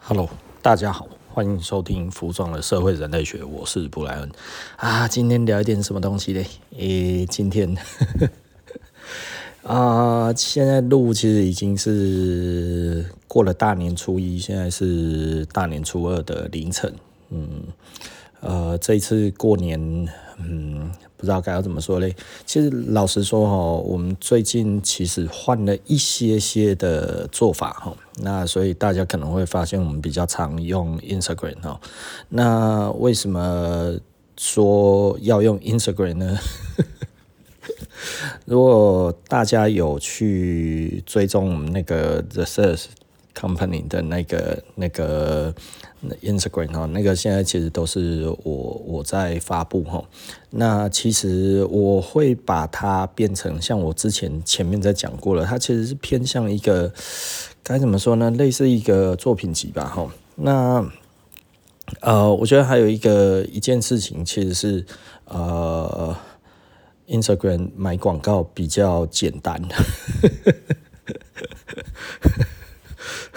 Hello，大家好，欢迎收听服装的社会人类学，我是布莱恩啊。今天聊一点什么东西嘞？诶、今天 啊，现在录其实已经是过了大年初一，现在是大年初二的凌晨。嗯，呃，这一次过年，嗯。不知道该要怎么说嘞。其实老实说哈，我们最近其实换了一些些的做法哈。那所以大家可能会发现我们比较常用 Instagram 哈。那为什么说要用 Instagram 呢？如果大家有去追踪我们那个 The Search Company 的那个那个 Instagram 哈，那个现在其实都是我我在发布哈。那其实我会把它变成像我之前前面在讲过了，它其实是偏向一个该怎么说呢？类似一个作品集吧哈。那呃，我觉得还有一个一件事情，其实是呃，Instagram 买广告比较简单。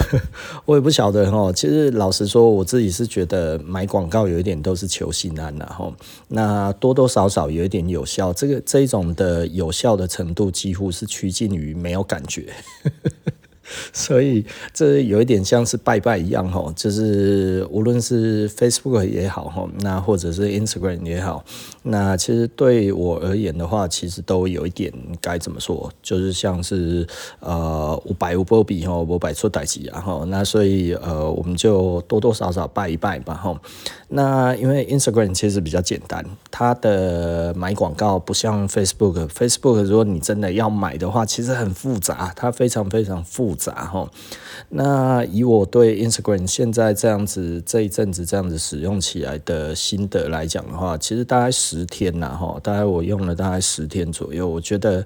我也不晓得哈，其实老实说，我自己是觉得买广告有一点都是求心安的哈。那多多少少有一点有效，这个这一种的有效的程度几乎是趋近于没有感觉。所以这有一点像是拜拜一样哈，就是无论是 Facebook 也好哈，那或者是 Instagram 也好，那其实对我而言的话，其实都有一点该怎么说，就是像是呃五百五波比哈，五百出代志然后那所以呃我们就多多少少拜一拜吧哈。那因为 Instagram 其实比较简单，它的买广告不像 Facebook，Facebook 如果你真的要买的话，其实很复杂，它非常非常复杂。杂哈，那以我对 Instagram 现在这样子这一阵子这样子使用起来的心得来讲的话，其实大概十天呐哈，大概我用了大概十天左右，我觉得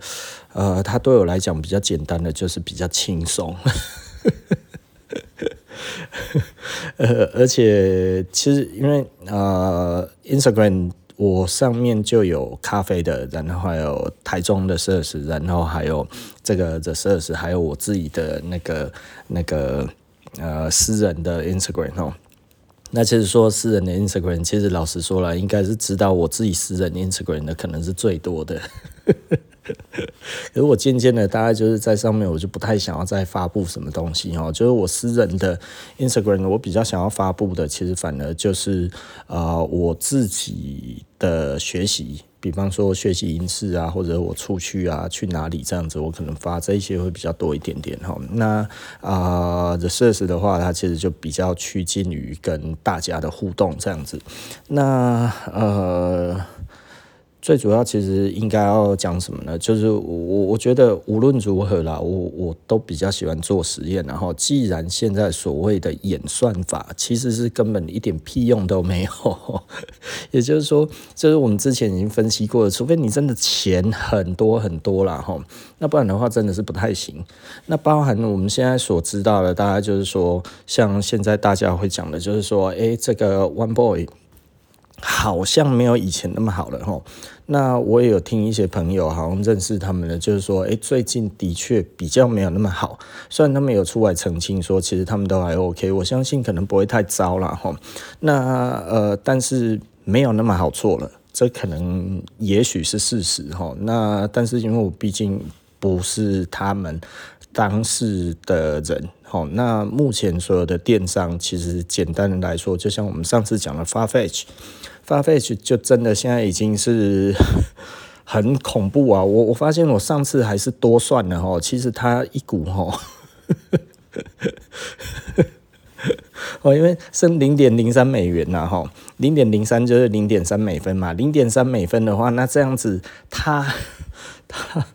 呃，它对我来讲比较简单的就是比较轻松，呃，而且其实因为呃 Instagram。我上面就有咖啡的，然后还有台中的设施然后还有这个的设施还有我自己的那个那个呃私人的 Instagram 哦。那其实说私人的 Instagram，其实老实说了，应该是知道我自己私人 Instagram 的可能是最多的。可是我渐渐的，大概就是在上面，我就不太想要再发布什么东西哦。就是我私人的 Instagram，我比较想要发布的，其实反而就是呃我自己的学习，比方说学习影视啊，或者我出去啊，去哪里这样子，我可能发这些会比较多一点点哈。那啊、The Search 的话，它其实就比较趋近于跟大家的互动这样子。那呃。最主要其实应该要讲什么呢？就是我我觉得无论如何啦，我我都比较喜欢做实验。然后既然现在所谓的演算法其实是根本一点屁用都没有，也就是说，就是我们之前已经分析过了，除非你真的钱很多很多啦，哈，那不然的话真的是不太行。那包含我们现在所知道的，大概就是说，像现在大家会讲的，就是说，诶，这个 One Boy。好像没有以前那么好了齁。那我也有听一些朋友好像认识他们的，就是说，哎，最近的确比较没有那么好。虽然他们有出来澄清说，其实他们都还 OK，我相信可能不会太糟了齁。那呃，但是没有那么好做了，这可能也许是事实齁。那但是因为我毕竟不是他们当事的人。好，那目前所有的电商，其实简单的来说，就像我们上次讲的发费就就真的现在已经是 很恐怖啊！我我发现我上次还是多算了哈，其实它一股哈，哦，因为升零点零三美元呐哈，零点零三就是零点三美分嘛，零点三美分的话，那这样子它它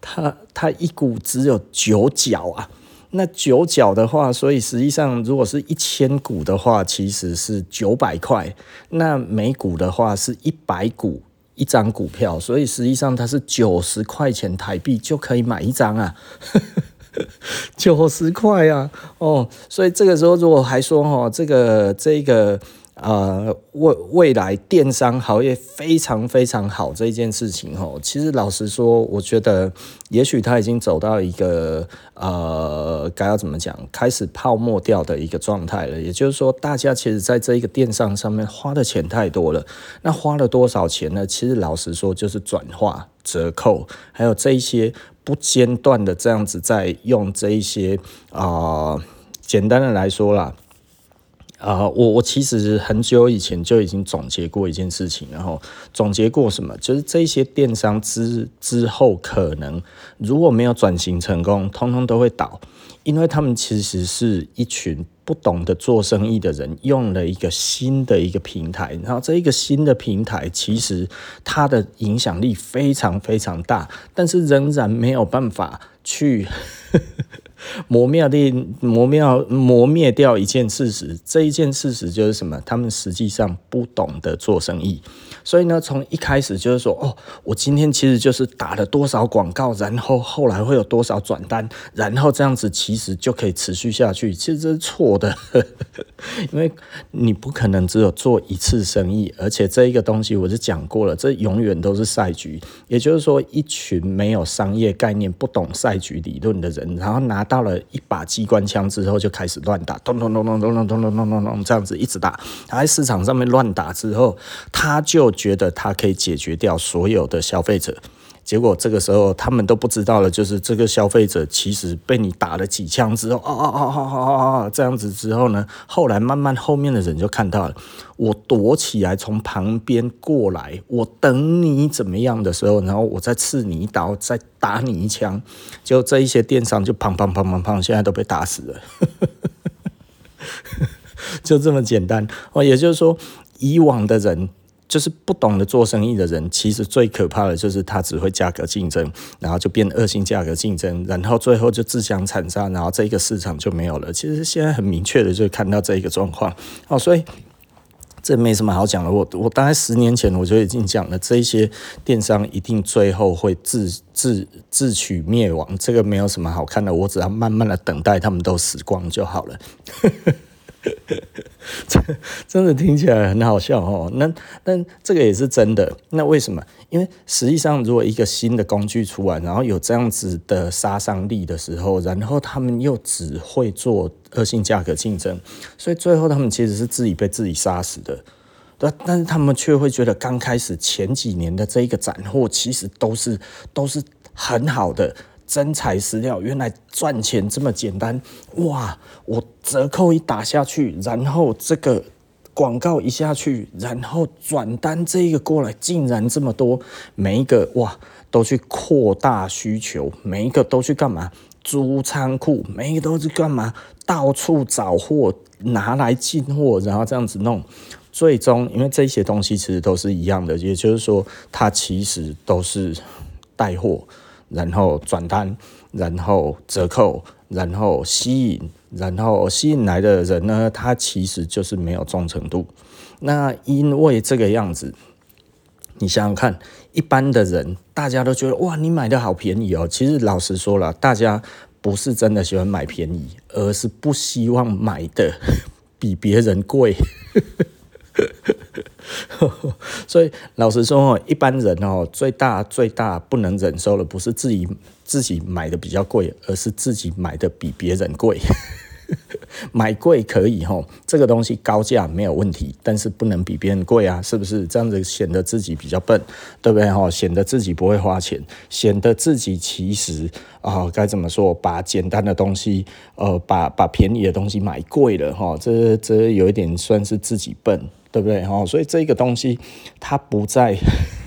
它它一股只有九角啊。那九角的话，所以实际上如果是一千股的话，其实是九百块。那每股的话是一百股一张股票，所以实际上它是九十块钱台币就可以买一张啊，九十块啊，哦，所以这个时候如果还说哈，这个这个呃，未未来电商行业非常非常好这一件事情哦，其实老实说，我觉得也许它已经走到一个呃，该要怎么讲，开始泡沫掉的一个状态了。也就是说，大家其实在这一个电商上面花的钱太多了。那花了多少钱呢？其实老实说，就是转化、折扣，还有这一些不间断的这样子在用这一些啊、简单的来说啦。啊、我我其实很久以前就已经总结过一件事情，然后总结过什么，就是这些电商之之后可能如果没有转型成功，通通都会倒，因为他们其实是一群不懂得做生意的人，用了一个新的一个平台，然后这一个新的平台其实它的影响力非常非常大，但是仍然没有办法去。磨灭的磨灭磨灭掉一件事实，这一件事实就是什么？他们实际上不懂得做生意，所以呢，从一开始就是说，哦，我今天其实就是打了多少广告，然后后来会有多少转单，然后这样子其实就可以持续下去。其实这是错的，因为你不可能只有做一次生意，而且这一个东西我是讲过了，这永远都是赛局。也就是说，一群没有商业概念、不懂赛局理论的人，然后拿到了一把机关枪之后，就开始乱打，咚咚咚咚咚咚咚咚咚咚咚，这样子一直打。他在市场上面乱打之后，他就觉得他可以解决掉所有的消费者。结果这个时候他们都不知道了，就是这个消费者其实被你打了几枪之后，哦哦哦哦哦哦，这样子之后呢，后来慢慢后面的人就看到了，我躲起来从旁边过来，我等你怎么样的时候，然后我再刺你一刀，再打你一枪，就这一些电商就砰砰砰砰砰，现在都被打死了，就这么简单哦。也就是说，以往的人。就是不懂得做生意的人，其实最可怕的就是他只会价格竞争，然后就变恶性价格竞争，然后最后就自相残杀，然后这个市场就没有了。其实现在很明确的就看到这一个状况，哦，所以这没什么好讲的。我我大概十年前我就已经讲了，这些电商一定最后会自自自取灭亡，这个没有什么好看的，我只要慢慢的等待他们都死光就好了。这真的听起来很好笑哦。那但这个也是真的。那为什么？因为实际上，如果一个新的工具出来，然后有这样子的杀伤力的时候，然后他们又只会做恶性价格竞争，所以最后他们其实是自己被自己杀死的。对，但是他们却会觉得刚开始前几年的这一个斩获，其实都是都是很好的。真材实料，原来赚钱这么简单哇！我折扣一打下去，然后这个广告一下去，然后转单这个过来，竟然这么多，每一个哇都去扩大需求，每一个都去干嘛？租仓库，每一个都是干嘛？到处找货拿来进货，然后这样子弄，最终因为这些东西其实都是一样的，也就是说，它其实都是带货。然后转单，然后折扣，然后吸引，然后吸引来的人呢，他其实就是没有忠诚度。那因为这个样子，你想想看，一般的人大家都觉得哇，你买的好便宜哦。其实老实说了，大家不是真的喜欢买便宜，而是不希望买的 比别人贵。所以老实说哦，一般人哦，最大最大不能忍受的不是自己自己买的比较贵，而是自己买的比别人贵。买贵可以吼，这个东西高价没有问题，但是不能比别人贵啊，是不是？这样子显得自己比较笨，对不对吼？显得自己不会花钱，显得自己其实啊，该怎么说？把简单的东西，呃，把把便宜的东西买贵了哈，这这有一点算是自己笨。对不对？哈，所以这个东西它不在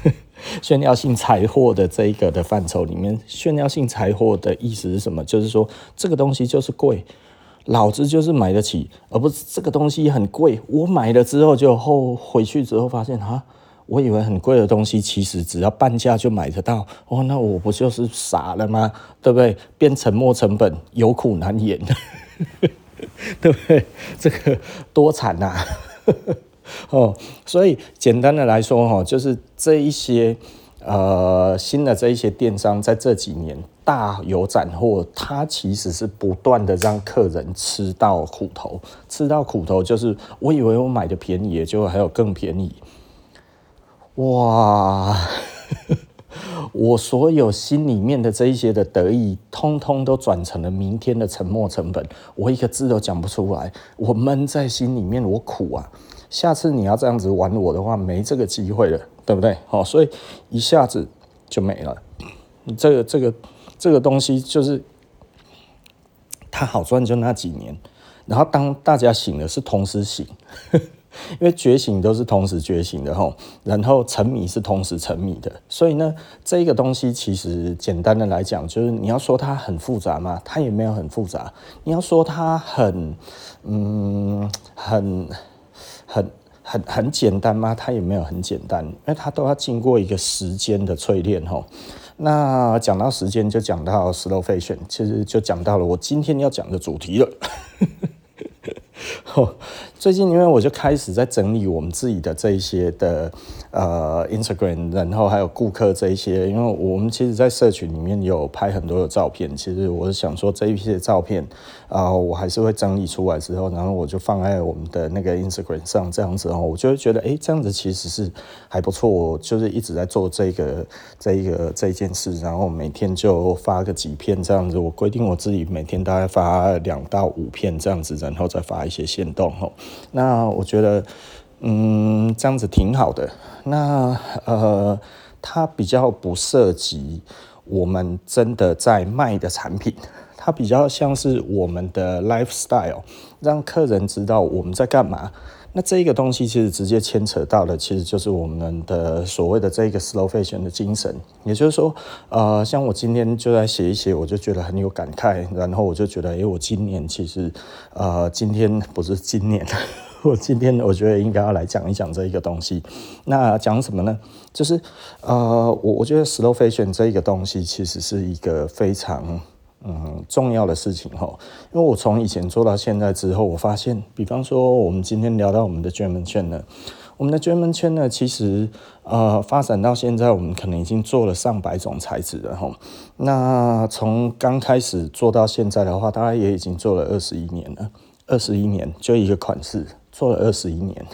炫耀性财货的这一个的范畴里面。炫耀性财货的意思是什么？就是说这个东西就是贵，老子就是买得起，而不是这个东西很贵，我买了之后就后回去之后发现哈，我以为很贵的东西其实只要半价就买得到哦，那我不就是傻了吗？对不对？变沉没成本，有苦难言，对 不对？这个多惨呐、啊！哦，所以简单的来说，哈，就是这一些呃新的这一些电商，在这几年大有斩获，它其实是不断的让客人吃到苦头，吃到苦头就是我以为我买的便宜，结果还有更便宜。哇！我所有心里面的这一些的得意，通通都转成了明天的沉没成本。我一个字都讲不出来，我闷在心里面，我苦啊！下次你要这样子玩我的话，没这个机会了，对不对？好，所以一下子就没了。这个这个这个东西就是它好赚，就那几年。然后当大家醒了，是同时醒。因为觉醒都是同时觉醒的吼，然后沉迷是同时沉迷的，所以呢，这个东西其实简单的来讲，就是你要说它很复杂吗？它也没有很复杂。你要说它很嗯很很很很简单吗？它也没有很简单，因为它都要经过一个时间的淬炼吼。那讲到时间，就讲到 slow fashion，其实就讲到了我今天要讲的主题了。最近因为我就开始在整理我们自己的这一些的呃 Instagram，然后还有顾客这一些，因为我们其实，在社群里面有拍很多的照片。其实我是想说，这一些照片啊、呃，我还是会整理出来之后，然后我就放在我们的那个 Instagram 上，这样子哦，我就会觉得，哎、欸，这样子其实是还不错。我就是一直在做这个、这一个、这件事，然后每天就发个几片这样子。我规定我自己每天大概发两到五片这样子，然后再发一些限动哦。那我觉得，嗯，这样子挺好的。那呃，它比较不涉及我们真的在卖的产品，它比较像是我们的 lifestyle，让客人知道我们在干嘛。那这一个东西其实直接牵扯到的，其实就是我们的所谓的这个 slow fashion 的精神。也就是说，呃，像我今天就在写一写，我就觉得很有感慨，然后我就觉得，哎，我今年其实，呃，今天不是今年，我今天我觉得应该要来讲一讲这一个东西。那讲什么呢？就是，呃，我我觉得 slow fashion 这一个东西其实是一个非常。嗯，重要的事情哈，因为我从以前做到现在之后，我发现，比方说我们今天聊到我们的 German 圈呢，我们的 German 圈呢，其实呃发展到现在，我们可能已经做了上百种材质了哈。那从刚开始做到现在的话，大概也已经做了二十一年了，二十一年就一个款式做了二十一年。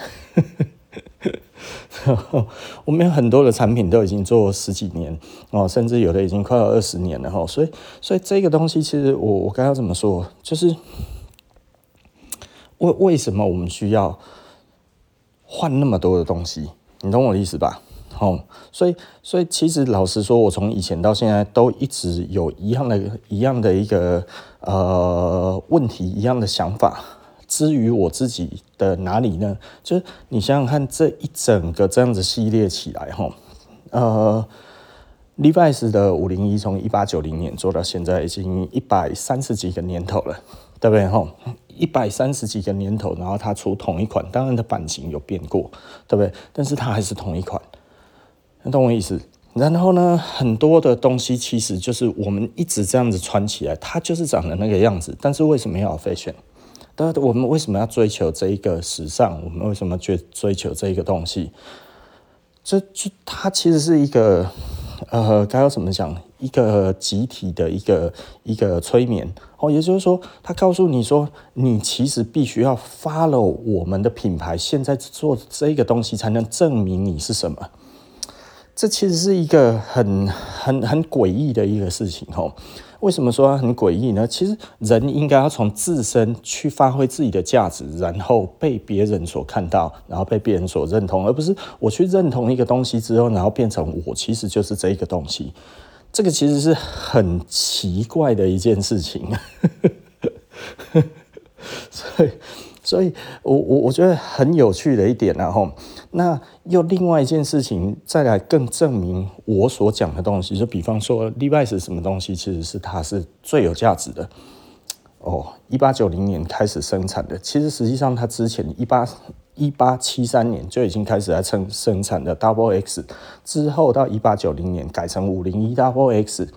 我们有很多的产品都已经做十几年哦，甚至有的已经快要二十年了哈。所以，所以这个东西其实我我该要怎么说？就是为为什么我们需要换那么多的东西？你懂我的意思吧？哦，所以所以其实老实说，我从以前到现在都一直有一样的、一样的一个呃问题，一样的想法。至于我自己的哪里呢？就是你想想看，这一整个这样子系列起来，哈，呃，Levi's 的五零一从一八九零年做到现在，已经一百三十几个年头了，对不对？哈，一百三十几个年头，然后它出同一款，当然的版型有变过，对不对？但是它还是同一款，你懂我意思？然后呢，很多的东西其实就是我们一直这样子穿起来，它就是长得那个样子，但是为什么要 fashion？但我们为什么要追求这一个时尚？我们为什么追追求这一个东西？这就它其实是一个呃，该要怎么讲？一个集体的一个一个催眠哦，也就是说，他告诉你说，你其实必须要 follow 我们的品牌，现在做这个东西才能证明你是什么。这其实是一个很很很诡异的一个事情哦。为什么说它很诡异呢？其实人应该要从自身去发挥自己的价值，然后被别人所看到，然后被别人所认同，而不是我去认同一个东西之后，然后变成我其实就是这个东西。这个其实是很奇怪的一件事情。所以，所以我我我觉得很有趣的一点，然后。那又另外一件事情，再来更证明我所讲的东西，就比方说，Levi's 是什么东西，其实是它是最有价值的。哦，一八九零年开始生产的，其实实际上它之前一八一八七三年就已经开始在生生产的 Double X，之后到一八九零年改成五零一 Double X，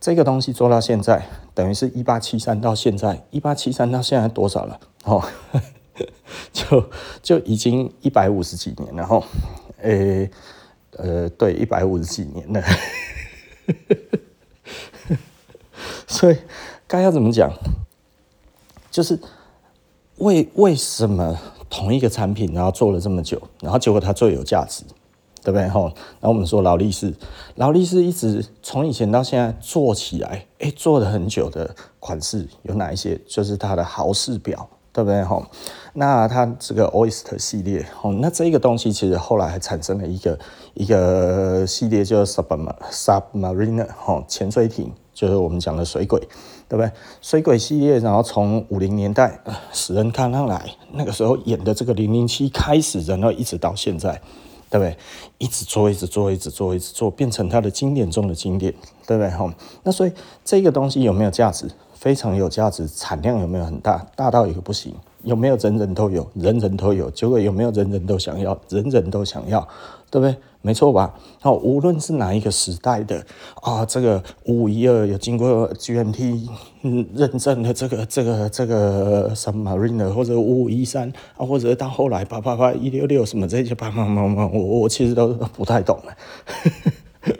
这个东西做到现在，等于是一八七三到现在，一八七三到现在多少了？哦。就就已经一百五十几年了，然后，诶，呃，对，一百五十几年了。所以该要怎么讲？就是为为什么同一个产品，然后做了这么久，然后结果它最有价值，对不对？吼，然后我们说劳力士，劳力士一直从以前到现在做起来，哎，做了很久的款式有哪一些？就是它的豪士表。对不对吼？那它这个 Oyster 系列，吼，那这个东西其实后来还产生了一个一个系列，叫 Submarine，Submariner 吼，潜水艇，就是我们讲的水鬼，对不对？水鬼系列，然后从五零年代史恩康纳莱那个时候演的这个零零七开始，然后一直到现在，对不对？一直做，一直做，一直做，一直做，变成它的经典中的经典，对不对吼？那所以这个东西有没有价值？非常有价值，产量有没有很大？大到一个不行。有没有人人都有？人人都有。结果有没有人人都想要？人人都想要，对不对？没错吧？好，无论是哪一个时代的啊，这个五五一二有经过 GMT 认证的这个这个这个 Submariner 或者五五一三啊，或者到后来八八八一六六什么这些八八八八，我我其实都不太懂了，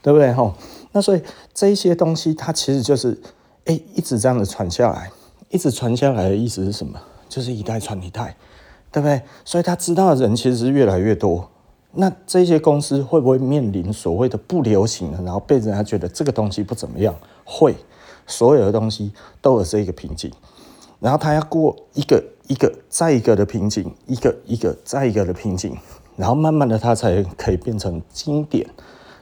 对不对？哈，那所以这些东西它其实就是。哎，一直这样子传下来，一直传下来的意思是什么？就是一代传一代，对不对？所以他知道的人其实是越来越多。那这些公司会不会面临所谓的不流行的，然后被人家觉得这个东西不怎么样？会，所有的东西都有这个瓶颈，然后他要过一个一个再一个的瓶颈，一个一个再一个的瓶颈，然后慢慢的他才可以变成经典。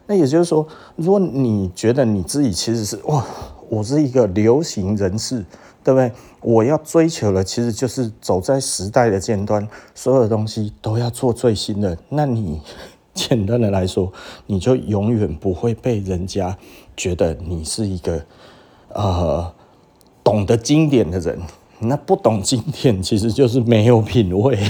那也就是说，如果你觉得你自己其实是哇。我是一个流行人士，对不对？我要追求的其实就是走在时代的尖端，所有的东西都要做最新的。那你简单的来说，你就永远不会被人家觉得你是一个呃懂得经典的人。那不懂经典，其实就是没有品味。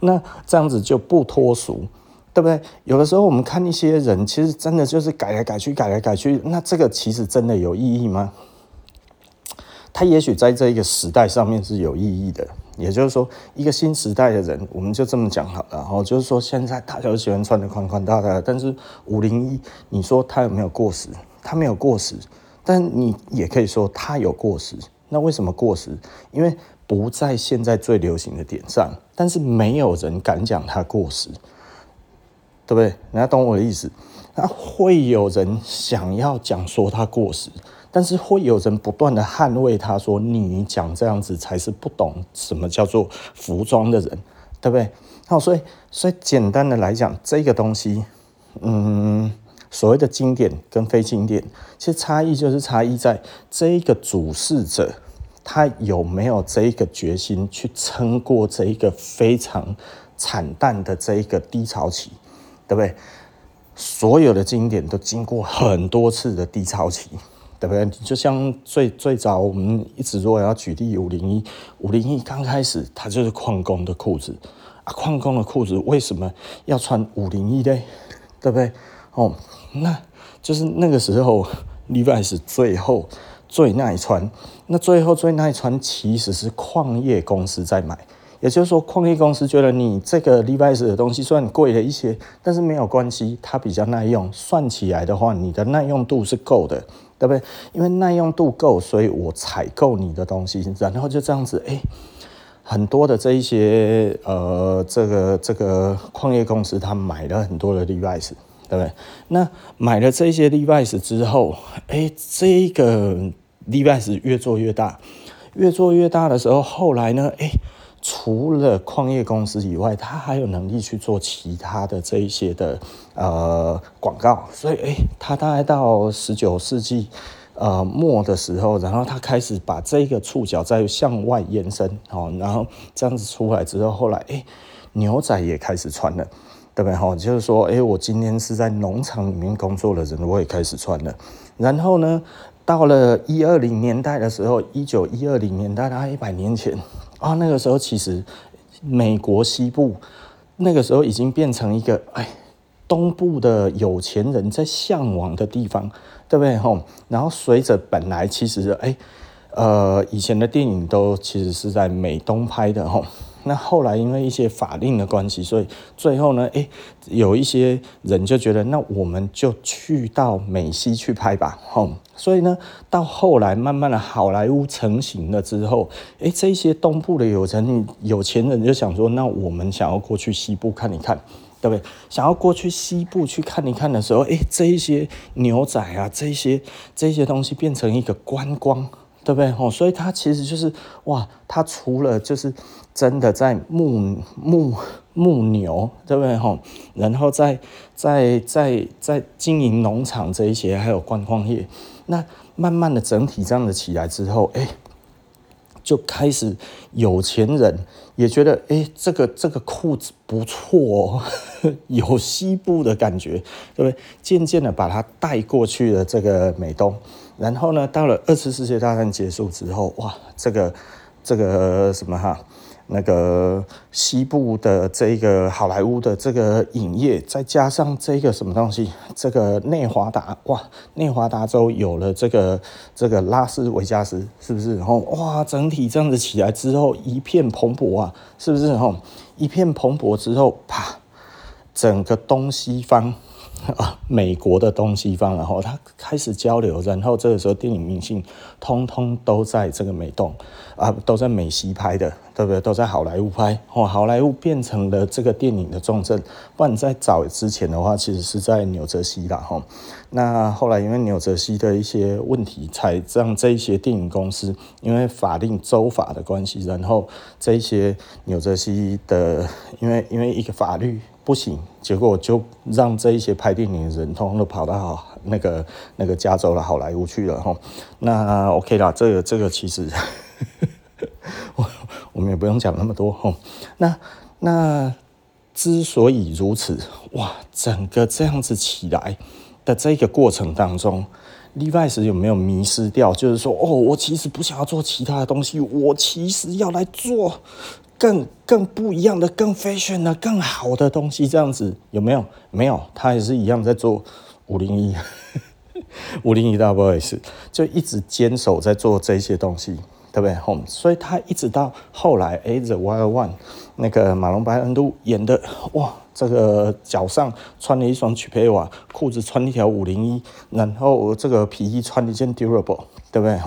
那这样子就不脱俗。对不对？有的时候我们看一些人，其实真的就是改来改去，改来改去。那这个其实真的有意义吗？他也许在这一个时代上面是有意义的。也就是说，一个新时代的人，我们就这么讲好了。然后就是说，现在大家都喜欢穿的宽宽大大，但是五零一，你说他有没有过时？他没有过时，但你也可以说他有过时。那为什么过时？因为不在现在最流行的点上，但是没有人敢讲他过时。对不对？人家懂我的意思。那会有人想要讲说他过时，但是会有人不断的捍卫他，说你讲这样子才是不懂什么叫做服装的人，对不对？好，所以所以简单的来讲，这个东西，嗯，所谓的经典跟非经典，其实差异就是差异在这一个主事者，他有没有这一个决心去撑过这一个非常惨淡的这一个低潮期。对不对？所有的经典都经过很多次的低潮期，对不对？就像最最早我们一直如果要举例五零一，五零一刚开始它就是矿工的裤子啊，矿工的裤子为什么要穿五零一呢？对不对？哦，那就是那个时候 Levi's 最后最耐穿，那最后最耐穿其实是矿业公司在买。也就是说，矿业公司觉得你这个 Levi's 的东西虽然贵了一些，但是没有关系，它比较耐用。算起来的话，你的耐用度是够的，对不对？因为耐用度够，所以我采购你的东西，然后就这样子，哎，很多的这一些呃，这个这个矿业公司，他买了很多的 Levi's，对不对？那买了这些 Levi's 之后，哎，这个 Levi's 越做越大，越做越大的时候，后来呢，哎。除了矿业公司以外，他还有能力去做其他的这一些的呃广告，所以诶，他大概到十九世纪呃末的时候，然后他开始把这个触角再向外延伸，哦，然后这样子出来之后，后来诶，牛仔也开始穿了，对不对？哈，就是说，诶，我今天是在农场里面工作的人，我也开始穿了。然后呢，到了一二零年代的时候，一九一二零年代，大概一百年前。啊，那个时候其实美国西部那个时候已经变成一个哎，东部的有钱人在向往的地方，对不对？吼，然后随着本来其实哎，呃，以前的电影都其实是在美东拍的吼，那后来因为一些法令的关系，所以最后呢，诶，有一些人就觉得，那我们就去到美西去拍吧，吼。所以呢，到后来慢慢的好莱坞成型了之后，诶，这些东部的有钱有钱人就想说，那我们想要过去西部看一看，对不对？想要过去西部去看一看的时候，诶，这一些牛仔啊，这一些这些东西变成一个观光。对不对？吼，所以它其实就是哇，它除了就是真的在牧牧牧牛，对不对？吼，然后在在在在经营农场这一些，还有观光业，那慢慢的整体这样的起来之后，哎，就开始有钱人也觉得，哎，这个这个裤子不错哦，有西部的感觉，对不对？渐渐的把它带过去了这个美东。然后呢，到了二次世界大战结束之后，哇，这个这个什么哈，那个西部的这个好莱坞的这个影业，再加上这个什么东西，这个内华达，哇，内华达州有了这个这个拉斯维加斯，是不是？然后哇，整体这样子起来之后，一片蓬勃啊，是不是？然后一片蓬勃之后，啪，整个东西方。啊，美国的东西方，然后他开始交流，然后这个时候电影明星通通都在这个美东啊，都在美西拍的，对不对？都在好莱坞拍，哦，好莱坞变成了这个电影的重镇。不然在早之前的话，其实是在纽泽西啦，哈。那后来因为纽泽西的一些问题，才让这一些电影公司因为法令州法的关系，然后这一些纽泽西的，因为因为一个法律。不行，结果就让这一些拍电影的人通通都跑到那个那个加州的好莱坞去了哈。那 OK 啦，这个这个其实 我我们也不用讲那么多哈。那那之所以如此，哇，整个这样子起来的这个过程当中，Levi's 有没有迷失掉？就是说，哦，我其实不想要做其他的东西，我其实要来做。更更不一样的、更 fashion 的、更好的东西，这样子有没有？没有，他也是一样在做五零一，五零一 double S，就一直坚守在做这些东西，对不对？所以他一直到后来，哎，The Wild One 那个马龙白兰度演的，哇，这个脚上穿了一双曲佩瓦，裤子穿一条五零一，然后这个皮衣穿了一件 Durable，对不对？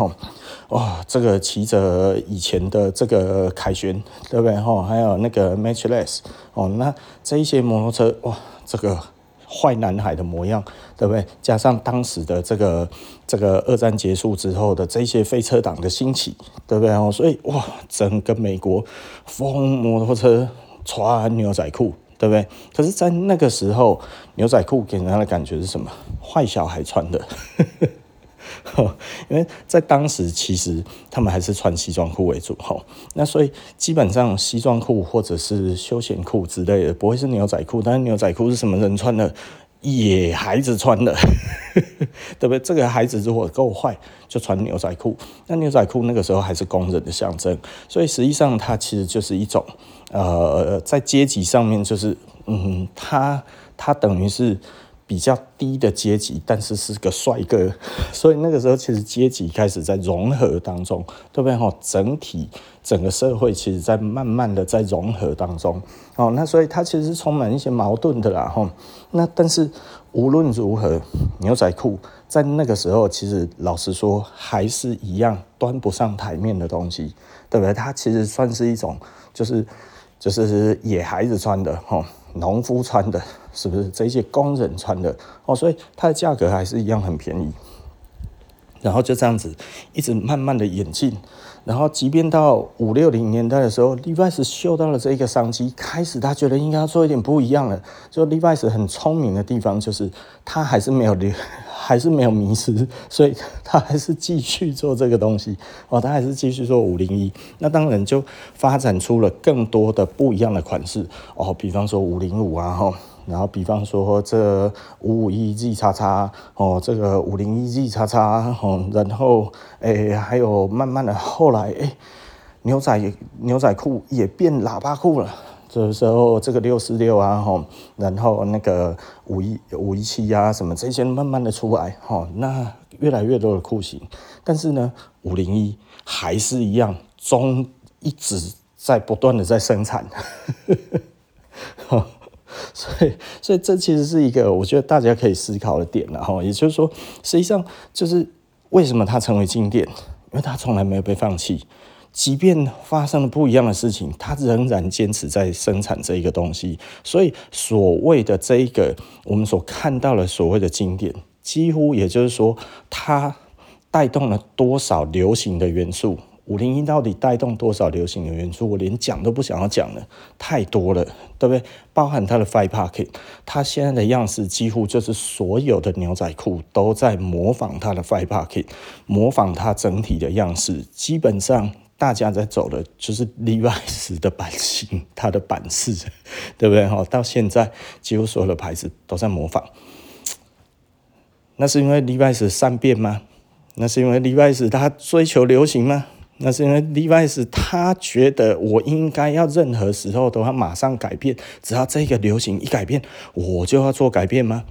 哇，这个骑着以前的这个凯旋，对不对？哈，还有那个 Matchless 哦，那这一些摩托车，哇，这个坏男孩的模样，对不对？加上当时的这个这个二战结束之后的这些飞车党的兴起，对不对？哦，所以哇，整个美国疯摩托车穿牛仔裤，对不对？可是，在那个时候，牛仔裤给人家的感觉是什么？坏小孩穿的。因为在当时，其实他们还是穿西装裤为主，哈，那所以基本上西装裤或者是休闲裤之类的，不会是牛仔裤。但是牛仔裤是什么人穿的？野孩子穿的，对不对？这个孩子如果够坏，就穿牛仔裤。那牛仔裤那个时候还是工人的象征，所以实际上它其实就是一种，呃，在阶级上面就是，嗯，它它等于是。比较低的阶级，但是是个帅哥，所以那个时候其实阶级开始在融合当中，对不对？哈，整体整个社会其实在慢慢的在融合当中，哦，那所以它其实是充满一些矛盾的啦，哈。那但是无论如何，牛仔裤在那个时候其实老实说还是一样端不上台面的东西，对不对？它其实算是一种就是就是野孩子穿的，哈。农夫穿的，是不是这些工人穿的哦？所以它的价格还是一样很便宜。然后就这样子一直慢慢的演进，然后即便到五六零年代的时候，Levi's 嗅到了这一个商机，开始他觉得应该要做一点不一样了。就 Levi's 很聪明的地方，就是他还是没有留。还是没有迷失，所以他还是继续做这个东西。哦，他还是继续做五零一，那当然就发展出了更多的不一样的款式。哦，比方说五零五啊哈，然后比方说这五五一 Z 叉叉哦，这个五零一 Z 叉叉哦，然后诶还有慢慢的后来诶牛仔牛仔裤也变喇叭裤了。这时候，这个六四六啊，吼，然后那个五一五一七啊，什么这些慢慢的出来，吼，那越来越多的裤型，但是呢，五零一还是一样，中一直在不断的在生产。所以，所以这其实是一个我觉得大家可以思考的点，然后也就是说，实际上就是为什么它成为经典，因为它从来没有被放弃，即便发生了不一样的事情，它仍然坚持在生产这一个东西。所以，所谓的这一个我们所看到的所谓的经典，几乎也就是说，它带动了多少流行的元素。五零一到底带动多少流行的元素？我连讲都不想要讲了，太多了，对不对？包含它的 Five Pocket，它现在的样式几乎就是所有的牛仔裤都在模仿它的 Five Pocket，模仿它整体的样式。基本上大家在走的就是 Levi's 的版型，它的版式，对不对？哈，到现在几乎所有的牌子都在模仿。那是因为 Levi's 善变吗？那是因为 Levi's 它追求流行吗？那是因为 Levi's 他觉得我应该要任何时候都要马上改变，只要这个流行一改变，我就要做改变吗？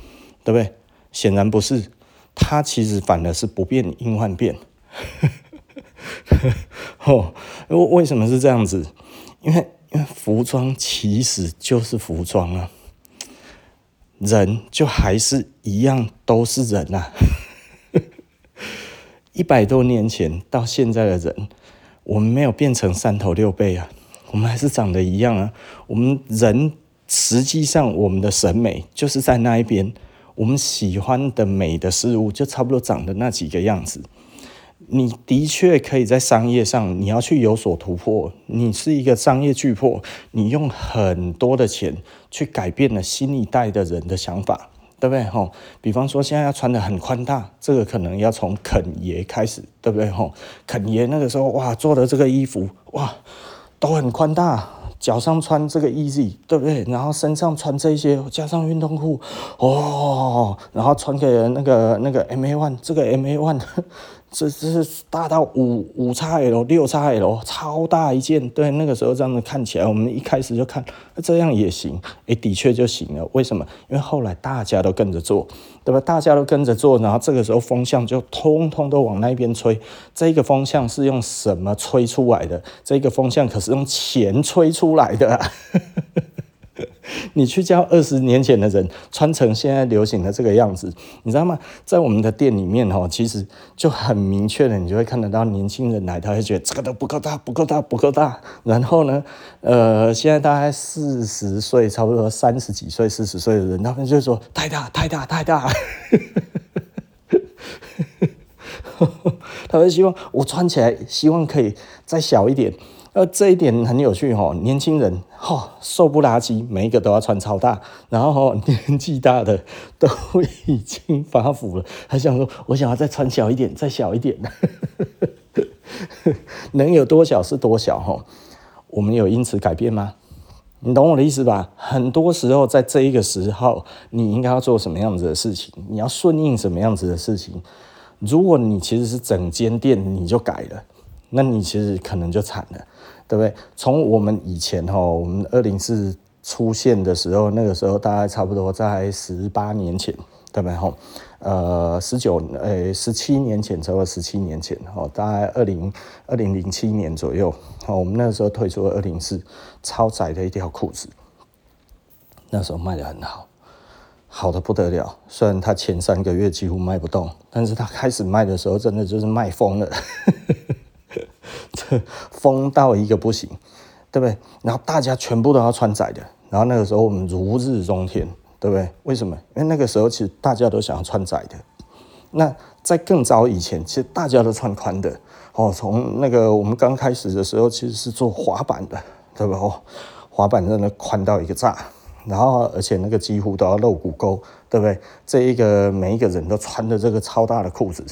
对不对？显然不是，他其实反而是不变应万变。哦，为什么是这样子？因为因为服装其实就是服装啊，人就还是一样都是人啊。一百多年前到现在的人，我们没有变成三头六臂啊，我们还是长得一样啊。我们人实际上我们的审美就是在那一边，我们喜欢的美的事物就差不多长的那几个样子。你的确可以在商业上你要去有所突破，你是一个商业巨擘，你用很多的钱去改变了新一代的人的想法。对不对？吼，比方说现在要穿得很宽大，这个可能要从肯爷开始，对不对？吼，肯爷那个时候哇做的这个衣服哇都很宽大，脚上穿这个 Easy，对不对？然后身上穿这些，加上运动裤，哦，然后穿给那个那个 MA One，这个 MA One。这这是大到五五叉 L 六叉 L 超大一件，对，那个时候这样子看起来，我们一开始就看这样也行，诶，的确就行了。为什么？因为后来大家都跟着做，对吧？大家都跟着做，然后这个时候风向就通通都往那边吹。这个风向是用什么吹出来的？这个风向可是用钱吹出来的啊。你去教二十年前的人穿成现在流行的这个样子，你知道吗？在我们的店里面哦，其实就很明确的，你就会看得到年轻人来，他会觉得这个都不够大，不够大，不够大。然后呢，呃，现在大概四十岁，差不多三十几岁、四十岁的人，他们就说太大，太大，太大。他会希望我穿起来，希望可以再小一点。呃，这一点很有趣哈，年轻人哈瘦不拉几，每一个都要穿超大，然后年纪大的都已经发福了，还想说我想要再穿小一点，再小一点，能有多小是多小哈。我们有因此改变吗？你懂我的意思吧？很多时候在这一个时候，你应该要做什么样子的事情？你要顺应什么样子的事情？如果你其实是整间店你就改了，那你其实可能就惨了。对不对？从我们以前哈，我们二零四出现的时候，那个时候大概差不多在十八年前，对不对？哈，呃，十九，呃，十七年前，差不多十七年前，哈，大概二零二零零七年左右，好，我们那个时候推出了二零四超窄的一条裤子，那时候卖得很好，好得不得了。虽然它前三个月几乎卖不动，但是它开始卖的时候，真的就是卖疯了。这疯到一个不行，对不对？然后大家全部都要穿窄的，然后那个时候我们如日中天，对不对？为什么？因为那个时候其实大家都想要穿窄的。那在更早以前，其实大家都穿宽的。哦，从那个我们刚开始的时候，其实是做滑板的，对不对？哦，滑板真的宽到一个炸，然后而且那个几乎都要露骨沟，对不对？这一个每一个人都穿着这个超大的裤子。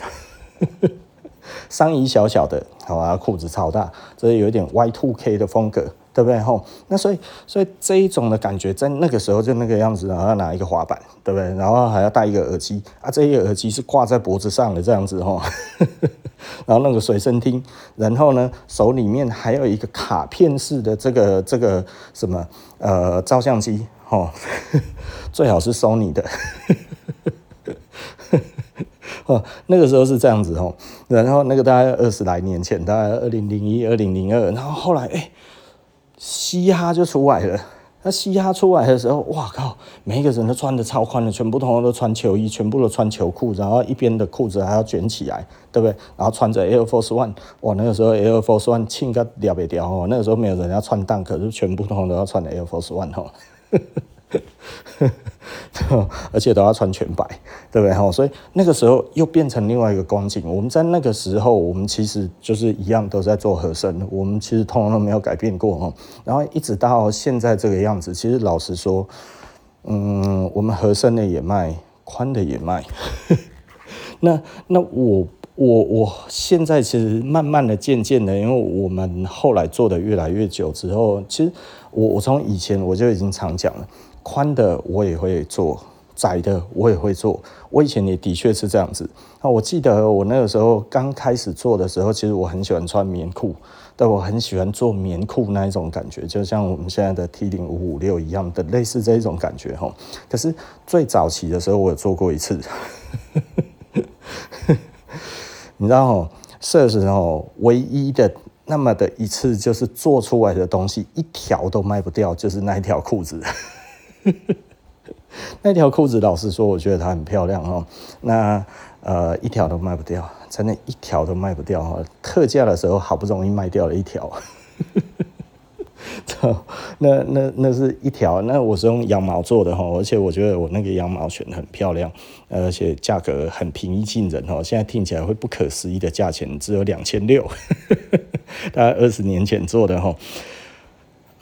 上衣小小的，好啊，裤子超大，这有一点 Y two K 的风格，对不对？吼，那所以，所以这一种的感觉，在那个时候就那个样子，然后要拿一个滑板，对不对？然后还要戴一个耳机啊，这一个耳机是挂在脖子上的这样子，吼，然后那个随身听，然后呢，手里面还有一个卡片式的这个这个什么呃照相机，吼，最好是 Sony 的。哦，那个时候是这样子哦，然后那个大概二十来年前，大概二零零一、二零零二，然后后来哎，嘻哈就出来了。那嘻哈出来的时候，哇靠！每一个人都穿的超宽的，全部通通都穿球衣，全部都穿球裤，然后一边的裤子还要卷起来，对不对？然后穿着 Air Force One，哇，那个时候 Air Force One 轻个了不掉哦。那个时候没有人要穿 Dunk，可是全部通通都要穿 Air Force One 哦。而且都要穿全白，对不对？所以那个时候又变成另外一个光景。我们在那个时候，我们其实就是一样都在做和声，我们其实通通都没有改变过。然后一直到现在这个样子，其实老实说，嗯，我们和声的也卖，宽的也卖。那那我我我现在其实慢慢的、渐渐的，因为我们后来做的越来越久之后，其实我我从以前我就已经常讲了。宽的我也会做，窄的我也会做。我以前也的确是这样子。那我记得我那个时候刚开始做的时候，其实我很喜欢穿棉裤，但我很喜欢做棉裤那一种感觉，就像我们现在的 T 零五五六一样的类似这一种感觉哈。可是最早期的时候，我有做过一次，你知道哦，设时候唯一的那么的一次，就是做出来的东西一条都卖不掉，就是那一条裤子。那条裤子，老实说，我觉得它很漂亮哦。那呃，一条都卖不掉，真的，一条都卖不掉哈。特价的时候，好不容易卖掉了一条。那那那是一条，那我是用羊毛做的哈，而且我觉得我那个羊毛选的很漂亮，而且价格很平易近人哦。现在听起来会不可思议的价钱，只有两千六，大概二十年前做的哈。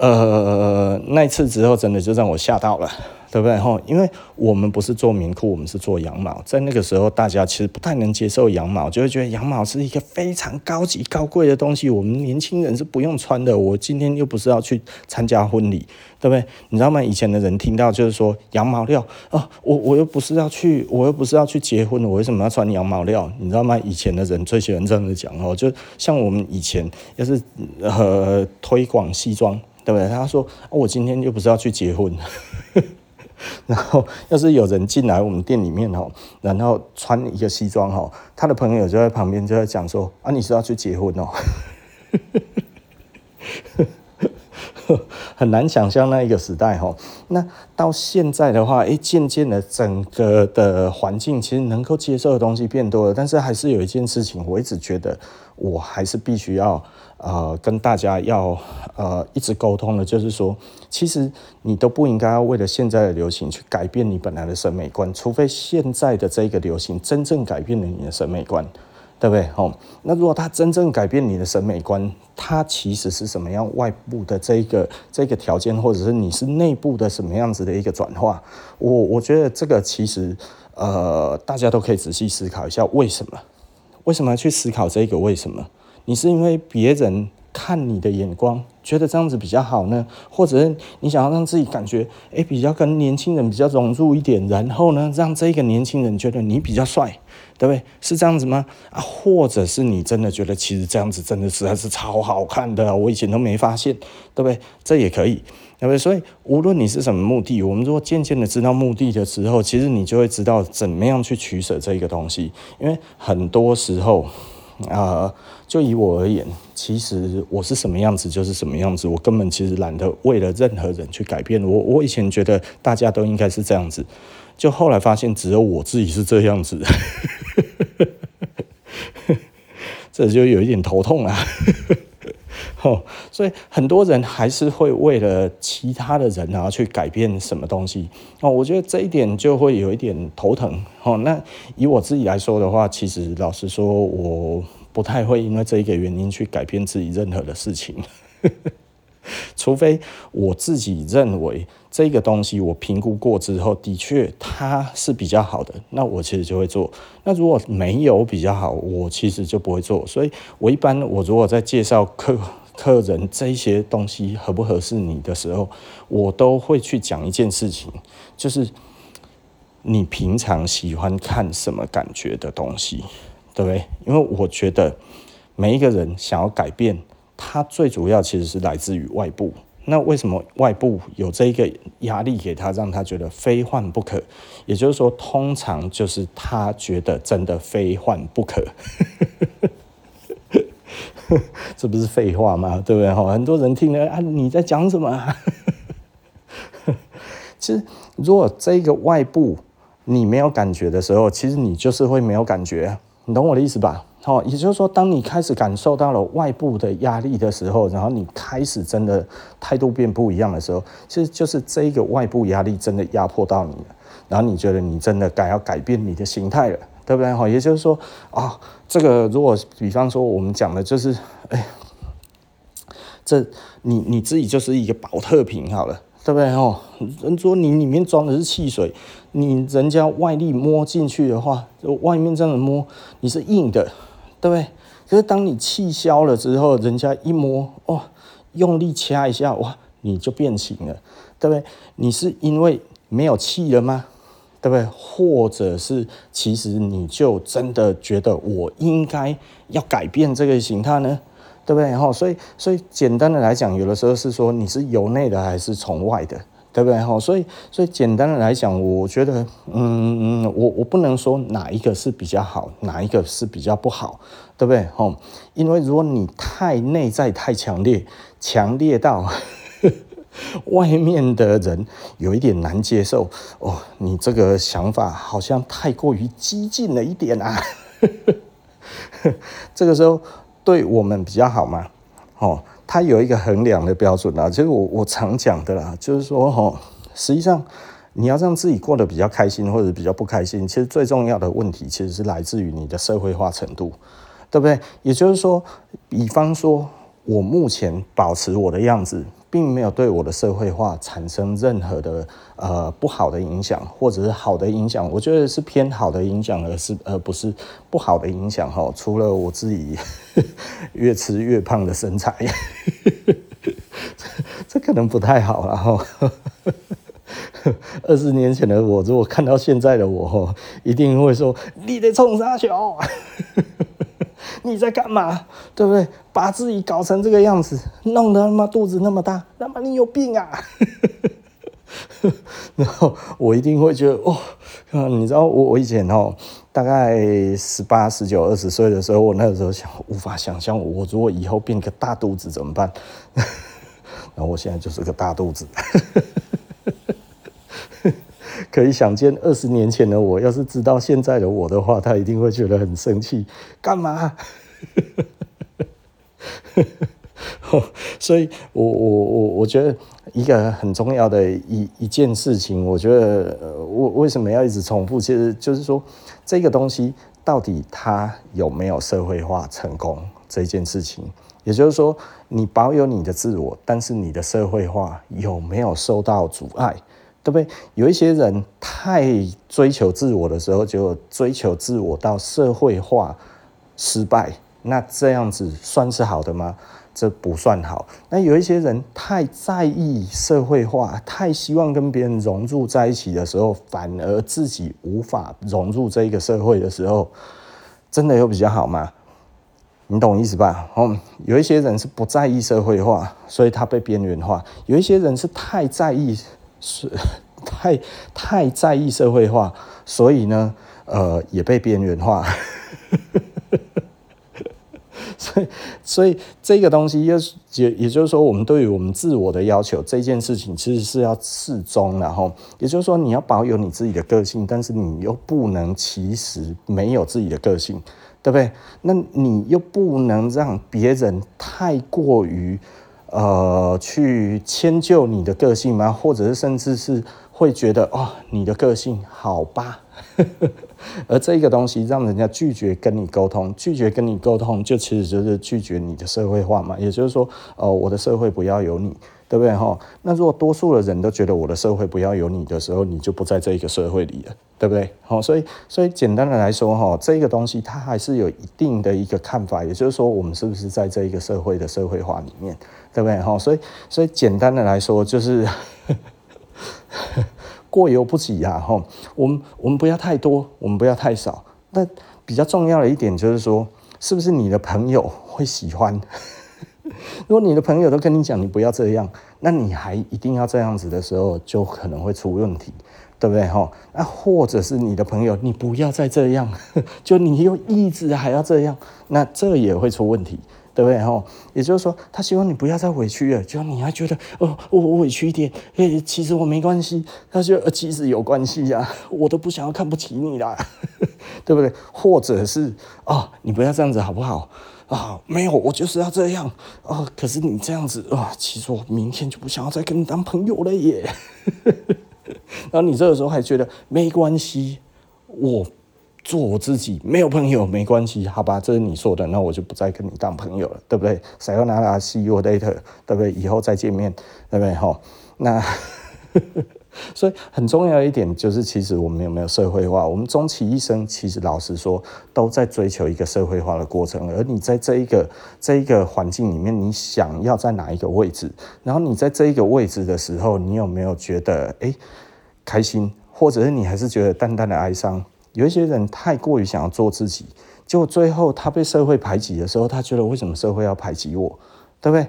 呃，那次之后，真的就让我吓到了，对不对？吼，因为我们不是做棉裤，我们是做羊毛。在那个时候，大家其实不太能接受羊毛，就会觉得羊毛是一个非常高级、高贵的东西，我们年轻人是不用穿的。我今天又不是要去参加婚礼，对不对？你知道吗？以前的人听到就是说羊毛料啊，我我又不是要去，我又不是要去结婚，我为什么要穿羊毛料？你知道吗？以前的人最喜欢这样子讲哦，就像我们以前要是呃推广西装。对不对？他说：“我今天又不是要去结婚，然后要是有人进来我们店里面哦，然后穿一个西装哦，他的朋友就在旁边就在讲说：啊，你是要去结婚哦？很难想象那一个时代哦。那到现在的话，哎，渐渐的整个的环境其实能够接受的东西变多了，但是还是有一件事情，我一直觉得我还是必须要。”呃，跟大家要呃一直沟通的，就是说，其实你都不应该要为了现在的流行去改变你本来的审美观，除非现在的这个流行真正改变了你的审美观，对不对？哦，那如果它真正改变你的审美观，它其实是什么样外部的这个这个条件，或者是你是内部的什么样子的一个转化？我我觉得这个其实呃大家都可以仔细思考一下，为什么？为什么要去思考这个为什么？你是因为别人看你的眼光觉得这样子比较好呢，或者是你想要让自己感觉诶比较跟年轻人比较融入一点，然后呢让这个年轻人觉得你比较帅，对不对？是这样子吗？啊，或者是你真的觉得其实这样子真的实在是超好看的，我以前都没发现，对不对？这也可以，对不对？所以无论你是什么目的，我们如果渐渐的知道目的的时候，其实你就会知道怎么样去取舍这个东西，因为很多时候。啊、就以我而言，其实我是什么样子就是什么样子，我根本其实懒得为了任何人去改变。我我以前觉得大家都应该是这样子，就后来发现只有我自己是这样子，这就有一点头痛啊。哦，所以很多人还是会为了其他的人然后去改变什么东西哦，我觉得这一点就会有一点头疼哦。那以我自己来说的话，其实老实说，我不太会因为这一个原因去改变自己任何的事情，除非我自己认为这个东西我评估过之后，的确它是比较好的，那我其实就会做。那如果没有比较好，我其实就不会做。所以我一般我如果在介绍课。客人这一些东西合不合适你的时候，我都会去讲一件事情，就是你平常喜欢看什么感觉的东西，对不对？因为我觉得每一个人想要改变，他最主要其实是来自于外部。那为什么外部有这一个压力给他，让他觉得非换不可？也就是说，通常就是他觉得真的非换不可。这不是废话吗？对不对？哈，很多人听了啊，你在讲什么？其实，如果这个外部你没有感觉的时候，其实你就是会没有感觉，你懂我的意思吧？哦，也就是说，当你开始感受到了外部的压力的时候，然后你开始真的态度变不一样的时候，其实就是这个外部压力真的压迫到你了，然后你觉得你真的该要改变你的心态了，对不对？好，也就是说啊，这个如果比方说我们讲的就是，哎，这你你自己就是一个宝特瓶好了。对不对哦？人说你里面装的是汽水，你人家外力摸进去的话，外面这样摸，你是硬的，对不对？可是当你气消了之后，人家一摸，哦，用力掐一下，哇，你就变形了，对不对？你是因为没有气了吗？对不对？或者是其实你就真的觉得我应该要改变这个形态呢？对不对？哈，所以所以简单的来讲，有的时候是说你是由内的还是从外的，对不对？哈，所以所以简单的来讲，我觉得，嗯，我我不能说哪一个是比较好，哪一个是比较不好，对不对？哈，因为如果你太内在太强烈，强烈到 外面的人有一点难接受哦，你这个想法好像太过于激进了一点啊，这个时候。对我们比较好嘛？哦，它有一个衡量的标准啊，就是我我常讲的啦，就是说哦，实际上你要让自己过得比较开心或者比较不开心，其实最重要的问题其实是来自于你的社会化程度，对不对？也就是说，比方说我目前保持我的样子。并没有对我的社会化产生任何的呃不好的影响，或者是好的影响，我觉得是偏好的影响，而是而不是不好的影响哈。除了我自己越吃越胖的身材，这可能不太好了哈。二十年前的我，如果看到现在的我，一定会说你得冲三小。你在干嘛？对不对？把自己搞成这个样子，弄得他妈肚子那么大，他妈你有病啊！然后我一定会觉得哦，你知道我我以前哦，大概十八、十九、二十岁的时候，我那个时候想无法想象，我如果以后变个大肚子怎么办？然后我现在就是个大肚子。可以想见，二十年前的我，要是知道现在的我的话，他一定会觉得很生气。干嘛？所以我我我我觉得一个很重要的一一件事情，我觉得我为什么要一直重复？其实就是说，这个东西到底它有没有社会化成功这件事情，也就是说，你保有你的自我，但是你的社会化有没有受到阻碍？对不对？有一些人太追求自我的时候，就追求自我到社会化失败，那这样子算是好的吗？这不算好。那有一些人太在意社会化，太希望跟别人融入在一起的时候，反而自己无法融入这个社会的时候，真的有比较好吗？你懂意思吧？哦，有一些人是不在意社会化，所以他被边缘化；有一些人是太在意。是 太太在意社会化，所以呢，呃，也被边缘化。所以，所以这个东西，也也就是说，我们对于我们自我的要求这件事情，其实是要适中，然后，也就是说，你要保有你自己的个性，但是你又不能其实没有自己的个性，对不对？那你又不能让别人太过于。呃，去迁就你的个性吗？或者是甚至是会觉得哦，你的个性好吧？而这个东西让人家拒绝跟你沟通，拒绝跟你沟通，就其实就是拒绝你的社会化嘛。也就是说，哦，我的社会不要有你，对不对？哈，那如果多数的人都觉得我的社会不要有你的时候，你就不在这一个社会里了，对不对？好，所以，所以简单的来说，哈，这个东西它还是有一定的一个看法，也就是说，我们是不是在这一个社会的社会化里面？对不对？哈，所以所以简单的来说，就是 过犹不及啊！哈，我们我们不要太多，我们不要太少。那比较重要的一点就是说，是不是你的朋友会喜欢？如果你的朋友都跟你讲你不要这样，那你还一定要这样子的时候，就可能会出问题，对不对？哈，那或者是你的朋友，你不要再这样，就你又一直还要这样，那这也会出问题。对不对？吼，也就是说，他希望你不要再委屈了，就你还觉得哦，我委屈一点，诶，其实我没关系。他就其实有关系呀，我都不想要看不起你啦，对不对？或者是哦，你不要这样子好不好？啊，没有，我就是要这样啊。可是你这样子啊，其实我明天就不想要再跟你当朋友了耶。然后你这个时候还觉得没关系，我。做我自己，没有朋友没关系，好吧，这是你说的，那我就不再跟你当朋友了，对不对？Sayonara，see you later，对不对？以后再见面，对不对？吼，那 所以很重要一点就是，其实我们有没有社会化？我们终其一生，其实老实说，都在追求一个社会化的过程。而你在这一个这一个环境里面，你想要在哪一个位置？然后你在这一个位置的时候，你有没有觉得哎开心，或者是你还是觉得淡淡的哀伤？有一些人太过于想要做自己，结果最后他被社会排挤的时候，他觉得为什么社会要排挤我，对不对？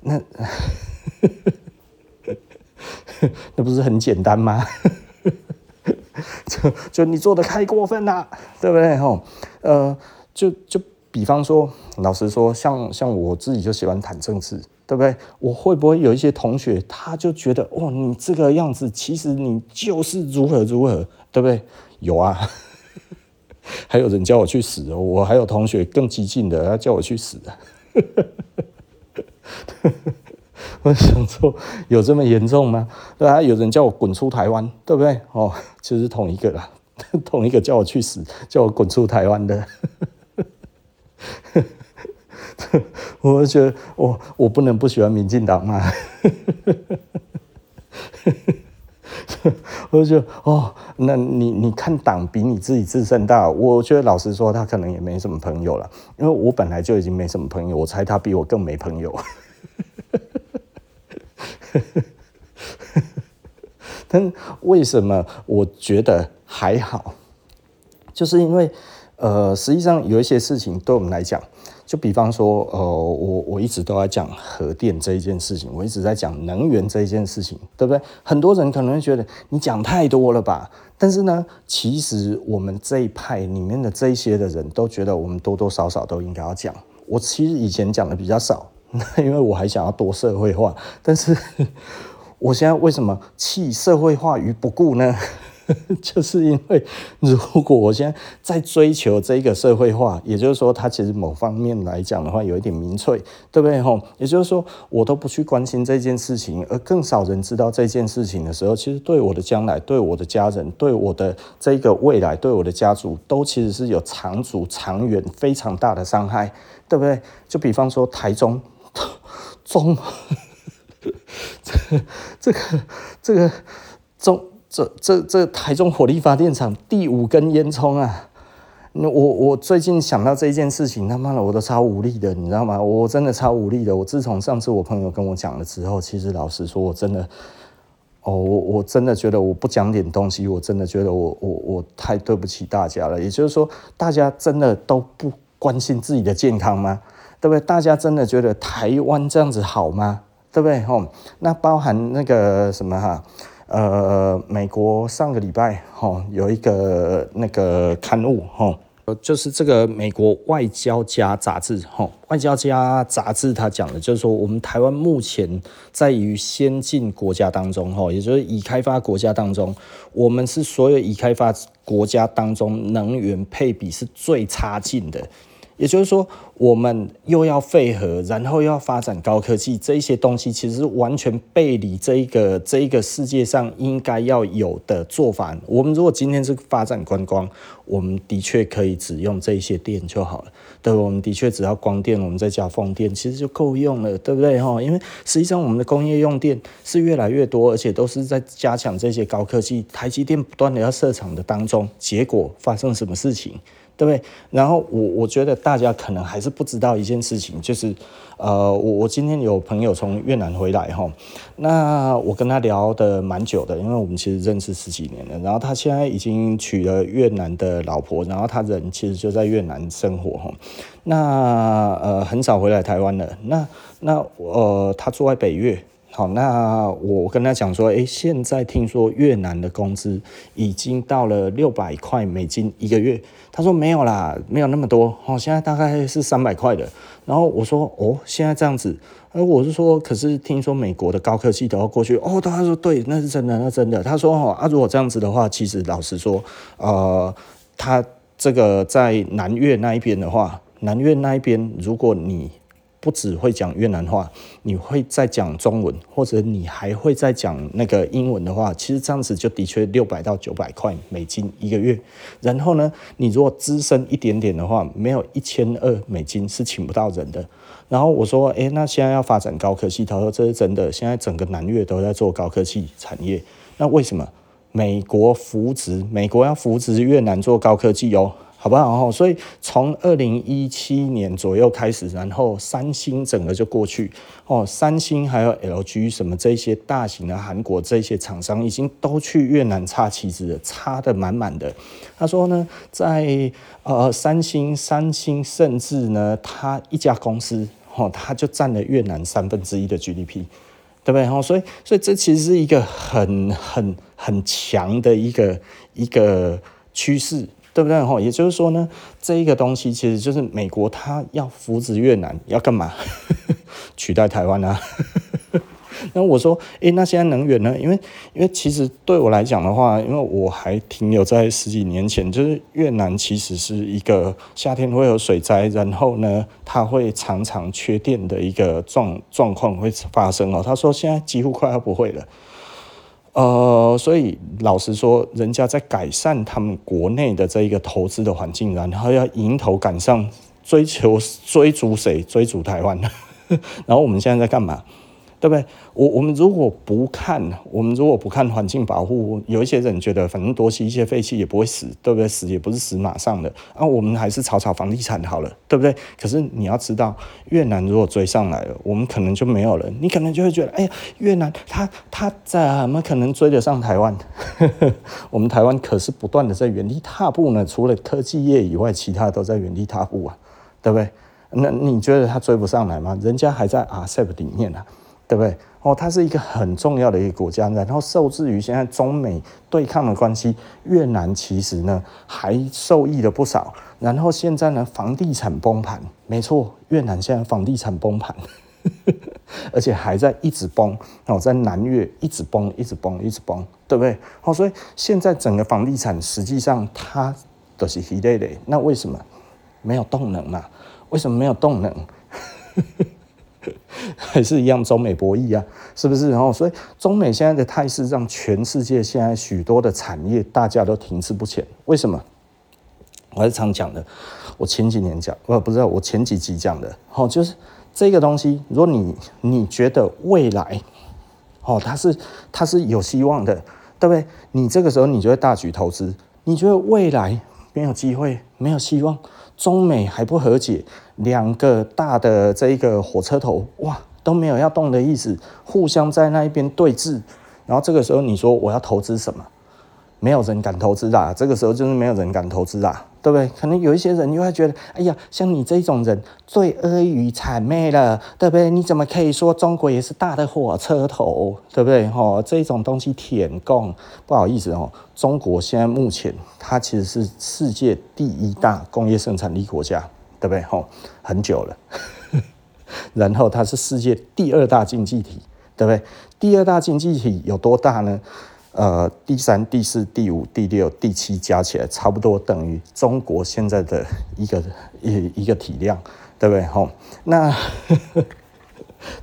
那 那不是很简单吗？就就你做的太过分了，对不对？吼，呃，就就比方说，老实说，像像我自己就喜欢谈政治，对不对？我会不会有一些同学，他就觉得，哦，你这个样子，其实你就是如何如何，对不对？有啊。还有人叫我去死！我还有同学更激进的，他叫我去死啊！我想说，有这么严重吗？对啊，有人叫我滚出台湾，对不对？哦，其实同一个啦，同一个叫我去死，叫我滚出台湾的。我就觉得，我我不能不喜欢民进党嘛。我就觉得哦，那你你看党比你自己自身大，我觉得老实说，他可能也没什么朋友了，因为我本来就已经没什么朋友，我猜他比我更没朋友。但为什么我觉得还好？就是因为呃，实际上有一些事情对我们来讲。就比方说，呃，我我一直都在讲核电这一件事情，我一直在讲能源这一件事情，对不对？很多人可能会觉得你讲太多了吧？但是呢，其实我们这一派里面的这些的人都觉得我们多多少少都应该要讲。我其实以前讲的比较少，因为我还想要多社会化。但是 我现在为什么弃社会化于不顾呢？就是因为，如果我现在在追求这个社会化，也就是说，它其实某方面来讲的话，有一点民粹，对不对？吼，也就是说，我都不去关心这件事情，而更少人知道这件事情的时候，其实对我的将来、对我的家人、对我的这个未来、对我的家族，都其实是有长足、长远、非常大的伤害，对不对？就比方说台中 中，这这个这个中。这这这台中火力发电厂第五根烟囱啊！那我我最近想到这一件事情，他妈的我都超无力的，你知道吗？我真的超无力的。我自从上次我朋友跟我讲了之后，其实老实说，我真的，哦，我我真的觉得我不讲点东西，我真的觉得我我我太对不起大家了。也就是说，大家真的都不关心自己的健康吗？对不对？大家真的觉得台湾这样子好吗？对不对？哦，那包含那个什么哈？呃，美国上个礼拜哈有一个那个刊物哈，就是这个美国外交家杂志哈，外交家杂志他讲的就是说，我们台湾目前在于先进国家当中哈，也就是已开发国家当中，我们是所有已开发国家当中能源配比是最差劲的。也就是说，我们又要废核，然后又要发展高科技，这一些东西其实是完全背离这一个这一个世界上应该要有的做法。我们如果今天是发展观光，我们的确可以只用这一些电就好了。对，我们的确只要光电，我们再加风电，其实就够用了，对不对？哈，因为实际上我们的工业用电是越来越多，而且都是在加强这些高科技。台积电不断的要设厂的当中，结果发生什么事情？对不对？然后我我觉得大家可能还是不知道一件事情，就是，呃，我我今天有朋友从越南回来哈，那我跟他聊得蛮久的，因为我们其实认识十几年了。然后他现在已经娶了越南的老婆，然后他人其实就在越南生活哈。那呃很少回来台湾了。那那呃他住在北越。好，那我跟他讲说，诶，现在听说越南的工资已经到了六百块美金一个月。他说没有啦，没有那么多，哦，现在大概是三百块的。然后我说，哦，现在这样子，而我是说，可是听说美国的高科技都要过去。哦，他说对，那是真的，那真的。他说，哦，啊，如果这样子的话，其实老实说，呃，他这个在南越那一边的话，南越那一边，如果你不只会讲越南话，你会再讲中文，或者你还会再讲那个英文的话，其实这样子就的确六百到九百块美金一个月。然后呢，你如果资深一点点的话，没有一千二美金是请不到人的。然后我说，诶，那现在要发展高科技，他说这是真的，现在整个南越都在做高科技产业。那为什么美国扶植，美国要扶植越南做高科技哦？好不好？所以从二零一七年左右开始，然后三星整个就过去哦，三星还有 LG 什么这些大型的韩国这些厂商已经都去越南插旗子了，插得满满的。他说呢，在呃三星，三星甚至呢，他一家公司哦，他就占了越南三分之一的 GDP，对不对？哦，所以所以这其实是一个很很很强的一个一个趋势。对不对？吼，也就是说呢，这一个东西其实就是美国它要扶植越南，要干嘛？取代台湾啊？那我说，诶，那现在能源呢？因为，因为其实对我来讲的话，因为我还停留在十几年前，就是越南其实是一个夏天会有水灾，然后呢，它会常常缺电的一个状状况会发生哦。他说现在几乎快要不会了。呃，所以老实说，人家在改善他们国内的这一个投资的环境，然后要迎头赶上，追求追逐谁？追逐台湾。然后我们现在在干嘛？对不对？我我们如果不看，我们如果不看环境保护，有一些人觉得反正多吸一些废气也不会死，对不对？死也不是死马上的啊，我们还是炒炒房地产好了，对不对？可是你要知道，越南如果追上来了，我们可能就没有了。你可能就会觉得，哎呀，越南他他怎么可能追得上台湾？我们台湾可是不断的在原地踏步呢，除了科技业以外，其他都在原地踏步啊，对不对？那你觉得他追不上来吗？人家还在 RCEP 里面呢、啊。对不对？哦，它是一个很重要的一个国家，然后受制于现在中美对抗的关系，越南其实呢还受益了不少。然后现在呢，房地产崩盘，没错，越南现在房地产崩盘，而且还在一直崩。哦，在南越一直崩，一直崩，一直崩，对不对？哦，所以现在整个房地产实际上它都是稀累的。那为什么没有动能嘛？为什么没有动能？还是一样，中美博弈啊，是不是？然后，所以中美现在的态势让全世界现在许多的产业大家都停滞不前。为什么？我还是常讲的，我前几年讲，我不知道我前几集讲的，哦，就是这个东西，如果你你觉得未来，哦，它是它是有希望的，对不对？你这个时候你就会大举投资。你觉得未来没有机会，没有希望？中美还不和解，两个大的这一个火车头哇都没有要动的意思，互相在那一边对峙，然后这个时候你说我要投资什么？没有人敢投资啦，这个时候就是没有人敢投资啦。对不对？可能有一些人又会觉得，哎呀，像你这种人最阿谀谄媚了，对不对？你怎么可以说中国也是大的火车头，对不对？哦，这种东西舔共，不好意思哦，中国现在目前它其实是世界第一大工业生产力国家，对不对？哦，很久了，然后它是世界第二大经济体，对不对？第二大经济体有多大呢？呃，第三、第四、第五、第六、第七加起来，差不多等于中国现在的一个 一一个体量，对不对？吼，那呵 呵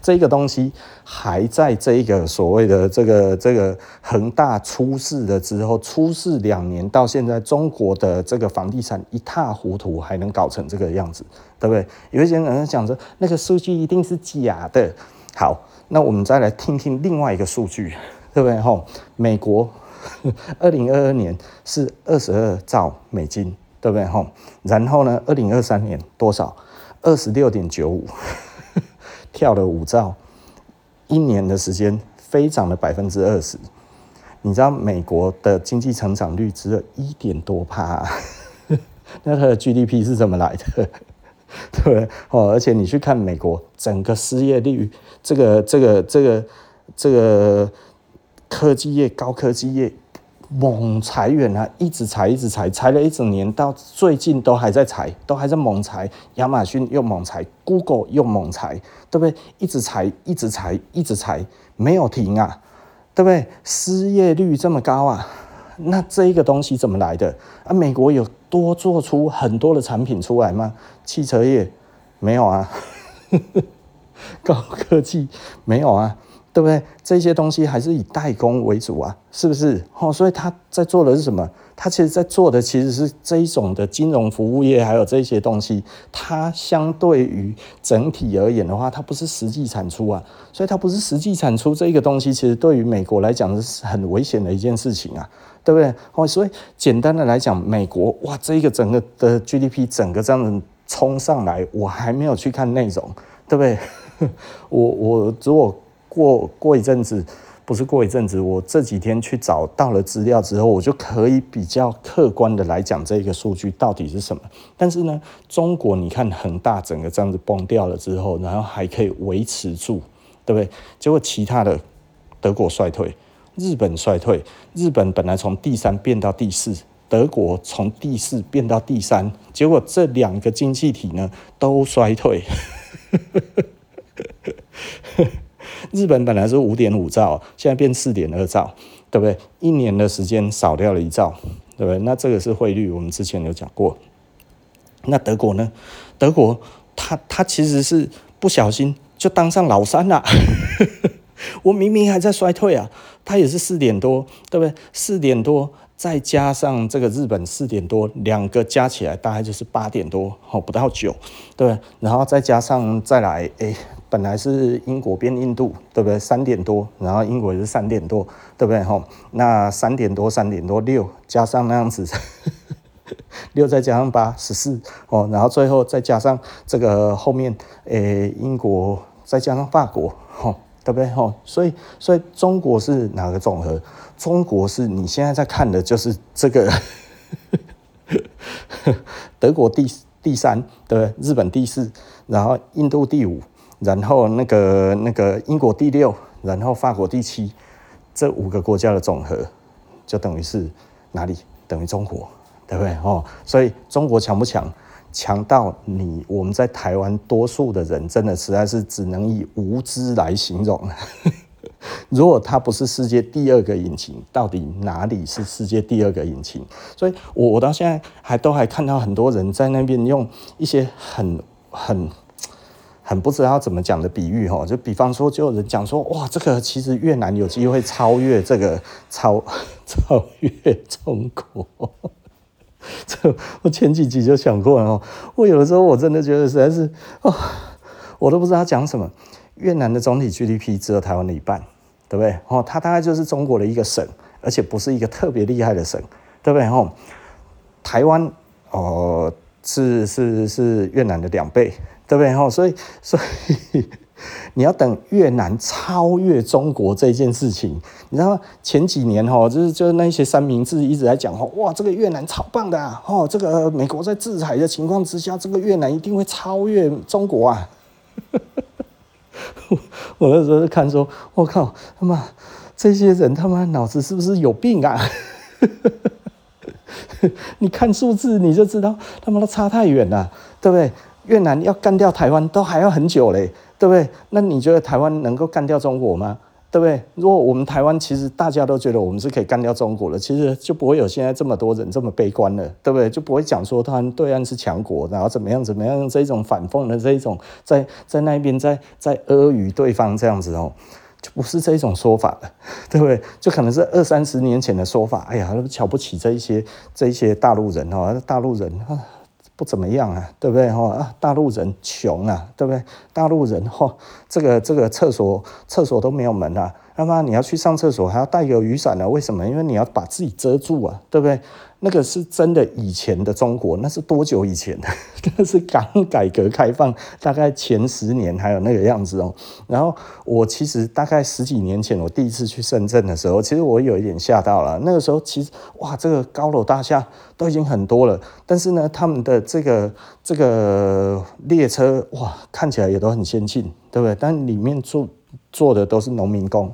这个东西还在这个所谓的这个这个恒大出事了之后，出事两年到现在，中国的这个房地产一塌糊涂，还能搞成这个样子，对不对？有一些人讲说，那个数据一定是假的。好，那我们再来听听另外一个数据。对不对？吼，美国 二零二二年是二十二兆美金，对不对？吼，然后呢，二零二三年多少？二十六点九五，跳了五兆，一年的时间飞涨了百分之二十。你知道美国的经济成长率只有一点多趴，那它的 GDP 是怎么来的？对不对？哦，而且你去看美国整个失业率，这个、这个、这个。这个科技业、高科技业猛裁员啊，一直裁，一直裁，裁了一整年，到最近都还在裁，都还在猛裁。亚马逊又猛裁，Google 又猛裁，对不对？一直裁，一直裁，一直裁，没有停啊，对不对？失业率这么高啊，那这一个东西怎么来的？啊，美国有多做出很多的产品出来吗？汽车业没有啊。高科技没有啊，对不对？这些东西还是以代工为主啊，是不是？哦，所以他在做的是什么？他其实在做的其实是这一种的金融服务业，还有这些东西。它相对于整体而言的话，它不是实际产出啊，所以它不是实际产出这一个东西，其实对于美国来讲是很危险的一件事情啊，对不对？哦，所以简单的来讲，美国哇，这一个整个的 GDP 整个这样子冲上来，我还没有去看内容。对不对？我我如果过过一阵子，不是过一阵子，我这几天去找到了资料之后，我就可以比较客观的来讲这个数据到底是什么。但是呢，中国你看恒大整个这样子崩掉了之后，然后还可以维持住，对不对？结果其他的德国衰退，日本衰退，日本本来从第三变到第四。德国从第四变到第三，结果这两个经济体呢都衰退。日本本来是五点五兆，现在变四点二兆，对不对？一年的时间少掉了一兆，对不对？那这个是汇率，我们之前有讲过。那德国呢？德国他他其实是不小心就当上老三了。我明明还在衰退啊，他也是四点多，对不对？四点多。再加上这个日本四点多，两个加起来大概就是八点多，哦，不到九，对。然后再加上再来，哎，本来是英国变印度，对不对？三点多，然后英国也是三点多，对不对？吼，那三点多，三点多六，加上那样子，六再加上八，十四，哦，然后最后再加上这个后面，哎，英国再加上法国，吼，对不对？吼，所以，所以中国是哪个总和？中国是你现在在看的，就是这个 德国第第三，对，日本第四，然后印度第五，然后那个那个英国第六，然后法国第七，这五个国家的总和，就等于是哪里？等于中国，对不对？哦，所以中国强不强？强到你我们在台湾多数的人，真的实在是只能以无知来形容。如果它不是世界第二个引擎，到底哪里是世界第二个引擎？所以，我我到现在还都还看到很多人在那边用一些很很很不知道怎么讲的比喻哈，就比方说，就有人讲说，哇，这个其实越南有机会超越这个超超越中国。这我前几集就想过了哦，我有的时候我真的觉得实在是哦，我都不知道讲什么。越南的总体 GDP 只有台湾的一半，对不对？哦，它大概就是中国的一个省，而且不是一个特别厉害的省，对不对？哦，台湾哦是是是越南的两倍，对不对？哦，所以 所以你要等越南超越中国这件事情，你知道？前几年哦，就是就是那些三明治一直在讲哦，哇，这个越南超棒的啊！哦，这个美国在制裁的情况之下，这个越南一定会超越中国啊！我那时候看说，我靠，他妈这些人他妈脑子是不是有病啊？你看数字你就知道，他妈都差太远了，对不对？越南要干掉台湾都还要很久嘞，对不对？那你觉得台湾能够干掉中国吗？对不对？如果我们台湾其实大家都觉得我们是可以干掉中国的，其实就不会有现在这么多人这么悲观了，对不对？就不会讲说他对岸是强国，然后怎么样怎么样这种反讽的这一种在在那边在在阿谀对方这样子哦，就不是这种说法了，对不对？就可能是二三十年前的说法。哎呀，瞧不起这一些这一些大陆人哦，大陆人啊不怎么样啊，对不对？哈啊，大陆人穷啊，对不对？大陆人哈。这个这个厕所厕所都没有门啊，那么你要去上厕所还要带个雨伞呢？为什么？因为你要把自己遮住啊，对不对？那个是真的以前的中国，那是多久以前的？那是刚改革开放大概前十年还有那个样子哦。然后我其实大概十几年前我第一次去深圳的时候，其实我有一点吓到了。那个时候其实哇，这个高楼大厦都已经很多了，但是呢，他们的这个这个列车哇，看起来也都很先进。对不对？但里面坐坐的都是农民工，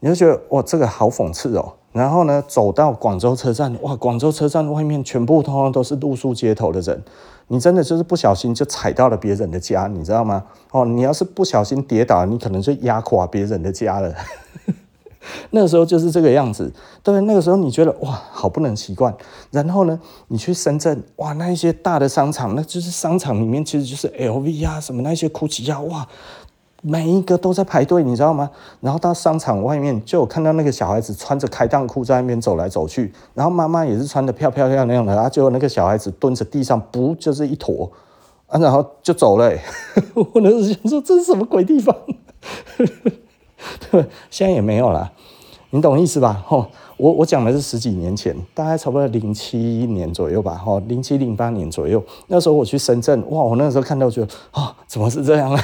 你就觉得哇，这个好讽刺哦。然后呢，走到广州车站，哇，广州车站外面全部通通都是露宿街头的人，你真的就是不小心就踩到了别人的家，你知道吗？哦，你要是不小心跌倒，你可能就压垮别人的家了。那个时候就是这个样子，对，那个时候你觉得哇，好不能习惯。然后呢，你去深圳，哇，那一些大的商场，那就是商场里面其实就是 LV 啊，什么那些 GUCCI 啊，哇，每一个都在排队，你知道吗？然后到商场外面，就有看到那个小孩子穿着开裆裤在那边走来走去，然后妈妈也是穿得漂漂亮亮的，然后就那个小孩子蹲着地上，不就是一坨啊，然后就走了。我那时候想说，这是什么鬼地方？对，现在也没有了。你懂意思吧？吼，我我讲的是十几年前，大概差不多零七年左右吧，吼，零七零八年左右，那时候我去深圳，哇，我那时候看到觉得，啊，怎么是这样呢？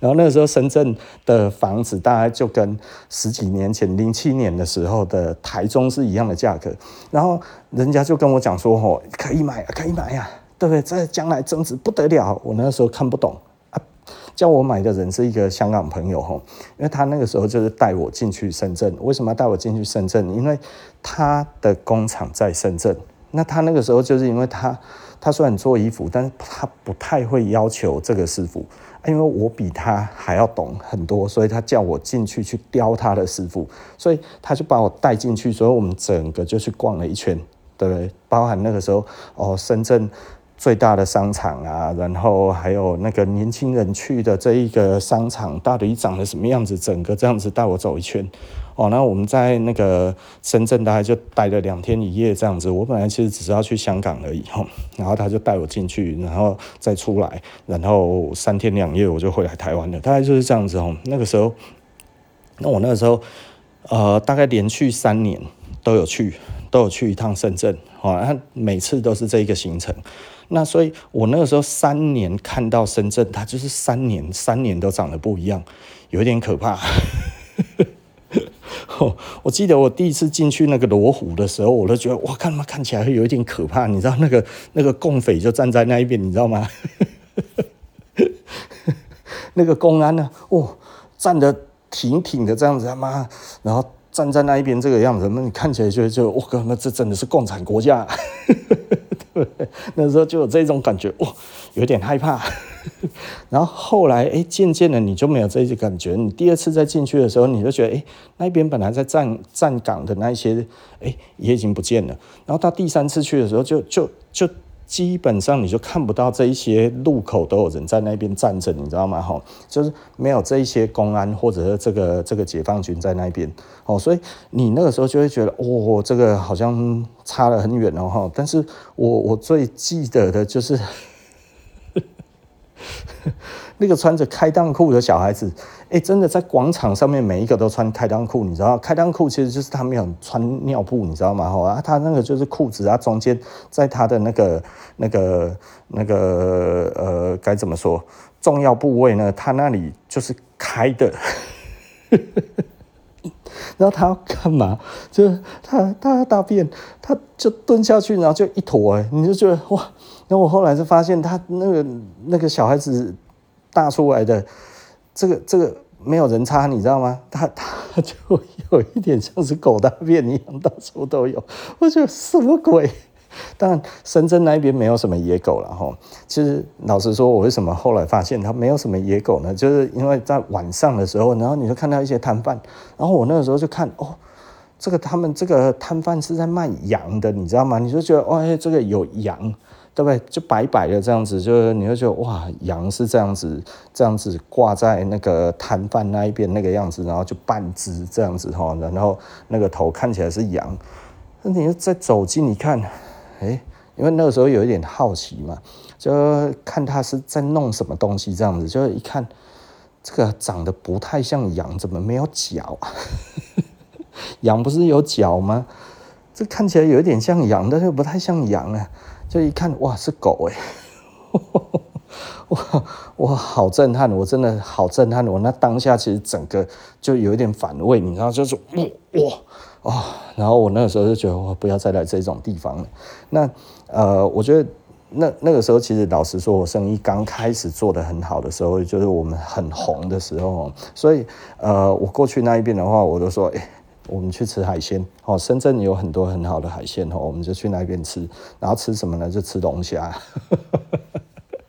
然后那个时候深圳的房子大概就跟十几年前零七年的时候的台中是一样的价格，然后人家就跟我讲说，吼，可以买，可以买呀，对不对？这将来增值不得了。我那个时候看不懂。叫我买的人是一个香港朋友吼，因为他那个时候就是带我进去深圳。为什么要带我进去深圳？因为他的工厂在深圳。那他那个时候就是因为他，他虽然做衣服，但是他不太会要求这个师傅，因为我比他还要懂很多，所以他叫我进去去雕他的师傅，所以他就把我带进去，所以我们整个就去逛了一圈，对不对？包含那个时候哦，深圳。最大的商场啊，然后还有那个年轻人去的这一个商场，到底长得什么样子？整个这样子带我走一圈，哦，那我们在那个深圳大概就待了两天一夜这样子。我本来其实只是要去香港而已，吼，然后他就带我进去，然后再出来，然后三天两夜我就回来台湾了，大概就是这样子哦。那个时候，那我那个时候，呃，大概连续三年都有去，都有去一趟深圳，哦，他每次都是这一个行程。那所以，我那个时候三年看到深圳，它就是三年，三年都长得不一样，有一点可怕。我记得我第一次进去那个罗湖的时候，我都觉得哇，看他妈看起来会有一点可怕。你知道那个那个共匪就站在那一边，你知道吗？那个公安呢、啊，哦，站得挺挺的这样子，他妈，然后站在那一边这个样子，那你看起来就就我靠，那这真的是共产国家。那时候就有这种感觉，哇，有点害怕。然后后来，哎，渐渐的你就没有这些感觉。你第二次再进去的时候，你就觉得，哎，那边本来在站站岗的那一些，哎，也已经不见了。然后到第三次去的时候，就就就。基本上你就看不到这一些路口都有人在那边站着，你知道吗？哈，就是没有这一些公安或者是这个这个解放军在那边，哦，所以你那个时候就会觉得，哦，这个好像差了很远哦，哈。但是我我最记得的就是。那个穿着开裆裤的小孩子，哎，真的在广场上面每一个都穿开裆裤，你知道？开裆裤其实就是他没有穿尿布，你知道吗？哈啊，他那个就是裤子啊，中间在他的那个那个那个呃，该怎么说？重要部位呢？他那里就是开的。然后他要干嘛？就是他他大便，他就蹲下去，然后就一坨，哎，你就觉得哇！然后我后来就发现，他那个那个小孩子大出来的，这个这个没有人擦，你知道吗？他他就有一点像是狗大便一样，到处都有。我觉得什么鬼？当然，深圳那边没有什么野狗了哈。其实老实说，我为什么后来发现它没有什么野狗呢？就是因为在晚上的时候，然后你就看到一些摊贩，然后我那个时候就看哦，这个他们这个摊贩是在卖羊的，你知道吗？你就觉得哦，哎，这个有羊，对不对？就白白的这样子，就是你会觉得哇，羊是这样子，这样子挂在那个摊贩那一边那个样子，然后就半只这样子哈，然后那个头看起来是羊，那你就再走近一看。哎，因为那个时候有一点好奇嘛，就看他是在弄什么东西这样子，就一看这个长得不太像羊，怎么没有脚？羊不是有脚吗？这看起来有一点像羊，但是不太像羊啊。就一看，哇，是狗哎！哇 哇，好震撼！我真的好震撼！我那当下其实整个就有一点反胃，你知道，就是哇哇。哦、然后我那个时候就觉得，我不要再来这种地方了。那呃，我觉得那那个时候，其实老实说，我生意刚开始做得很好的时候，就是我们很红的时候，所以呃，我过去那一边的话，我都说，哎，我们去吃海鲜哦，深圳有很多很好的海鲜哦，我们就去那边吃，然后吃什么呢？就吃龙虾。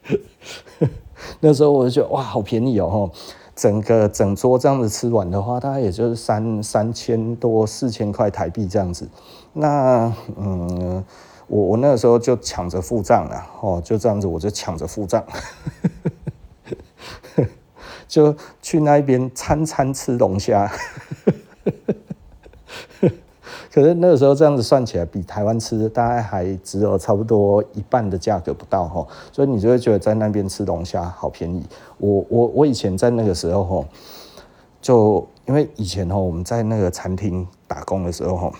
那时候我就觉得哇，好便宜哦，整个整桌这样子吃完的话，大概也就是三三千多四千块台币这样子。那嗯。我我那时候就抢着付账了哦，就这样子，我就抢着付账，就去那边餐餐吃龙虾，可是那个时候这样子算起来，比台湾吃大概还只有差不多一半的价格不到哈，所以你就会觉得在那边吃龙虾好便宜。我我我以前在那个时候哈，就因为以前哈我们在那个餐厅打工的时候哈。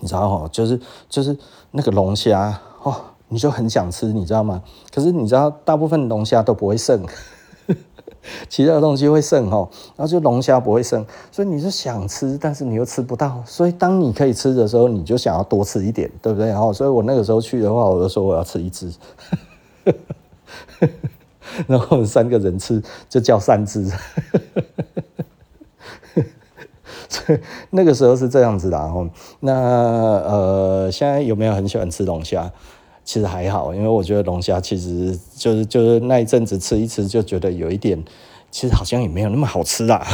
你知道哈，就是就是那个龙虾哦，你就很想吃，你知道吗？可是你知道，大部分龙虾都不会剩，其他的东西会剩哈，然后就龙虾不会剩，所以你是想吃，但是你又吃不到，所以当你可以吃的时候，你就想要多吃一点，对不对？然后，所以我那个时候去的话，我就说我要吃一只，然后我们三个人吃就叫三只。所以那个时候是这样子的，然后那呃，现在有没有很喜欢吃龙虾？其实还好，因为我觉得龙虾其实就是就是那一阵子吃一吃就觉得有一点，其实好像也没有那么好吃啦。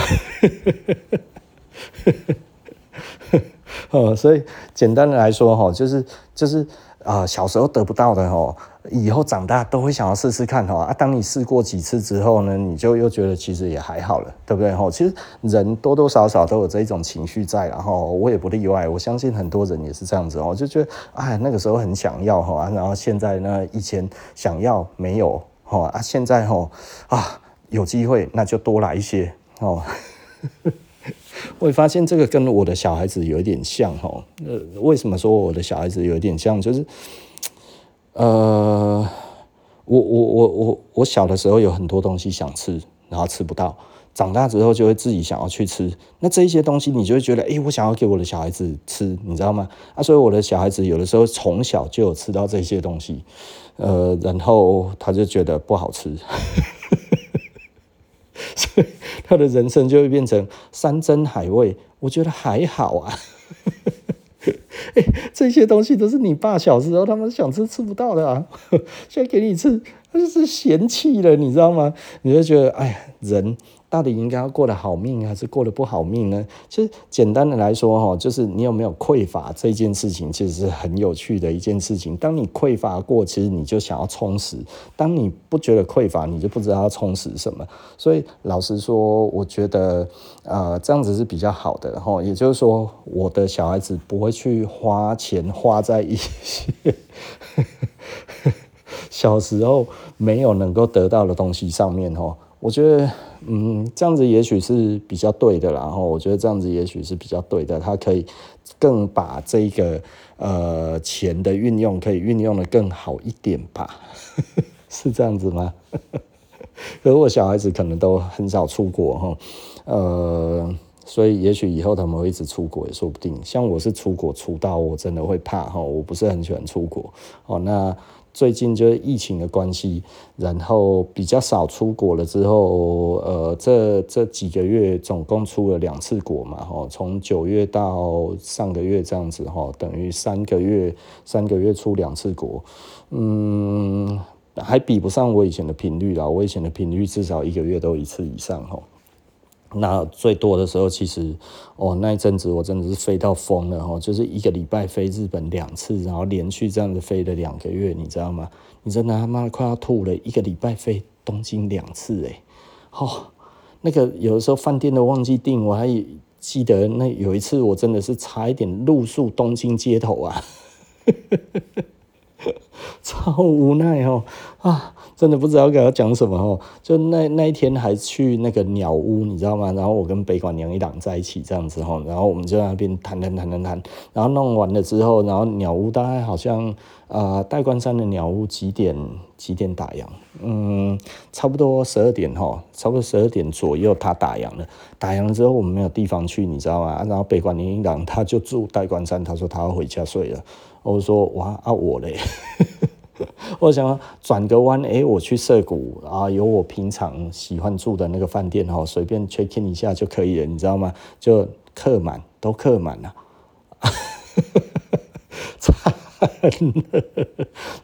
哦，所以简单的来说哈，就是就是。啊、小时候得不到的哦，以后长大都会想要试试看哦。啊，当你试过几次之后呢，你就又觉得其实也还好了，对不对哈？其实人多多少少都有这一种情绪在，然后我也不例外。我相信很多人也是这样子哦，就觉得哎，那个时候很想要哈，然后现在呢，以前想要没有哈啊，现在哈啊有机会那就多来一些哦。我会发现这个跟我的小孩子有一点像哈，呃，为什么说我的小孩子有一点像？就是，呃，我我我我我小的时候有很多东西想吃，然后吃不到，长大之后就会自己想要去吃。那这一些东西你就会觉得，哎，我想要给我的小孩子吃，你知道吗？啊，所以我的小孩子有的时候从小就有吃到这些东西，呃，然后他就觉得不好吃。所以他的人生就会变成山珍海味，我觉得还好啊。欸，这些东西都是你爸小时候他们想吃吃不到的啊，现在给你吃，他就是嫌弃了，你知道吗？你就觉得，哎呀，人。到底应该要过得好命还是过得不好命呢？其实简单的来说，哈，就是你有没有匮乏这件事情，其实是很有趣的一件事情。当你匮乏过，其实你就想要充实；当你不觉得匮乏，你就不知道要充实什么。所以老实说，我觉得呃这样子是比较好的。哈，也就是说，我的小孩子不会去花钱花在一些 小时候没有能够得到的东西上面。哈，我觉得。嗯，这样子也许是比较对的，然后我觉得这样子也许是比较对的，他可以更把这个呃钱的运用可以运用得更好一点吧，是这样子吗？可是我小孩子可能都很少出国哈，呃，所以也许以后他们会一直出国也说不定。像我是出国出到我真的会怕哈，我不是很喜欢出国哦，那。最近就是疫情的关系，然后比较少出国了之后，呃，这这几个月总共出了两次国嘛，哈，从九月到上个月这样子，哈，等于三个月三个月出两次国，嗯，还比不上我以前的频率啦，我以前的频率至少一个月都一次以上，哈。那最多的时候，其实哦，那一阵子我真的是飞到疯了哦，就是一个礼拜飞日本两次，然后连续这样子飞了两个月，你知道吗？你真的他妈快要吐了，一个礼拜飞东京两次哎，哦，那个有的时候饭店都忘记订，我还记得那有一次我真的是差一点露宿东京街头啊，超无奈哦啊！真的不知道该要讲什么哦，就那那一天还去那个鸟屋，你知道吗？然后我跟北管娘一档在一起这样子哈，然后我们就在那边谈谈谈谈谈，然后弄完了之后，然后鸟屋大概好像呃代官山的鸟屋几点几点打烊？嗯，差不多十二点哈，差不多十二点左右他打烊了。打烊了之后我们没有地方去，你知道吗？然后北管娘一档他就住代官山，他说他要回家睡了。我说哇啊我嘞。我想转个弯，哎、我去涩谷啊，有我平常喜欢住的那个饭店哦，随便 check in 一下就可以了，你知道吗？就客满，都客满 了。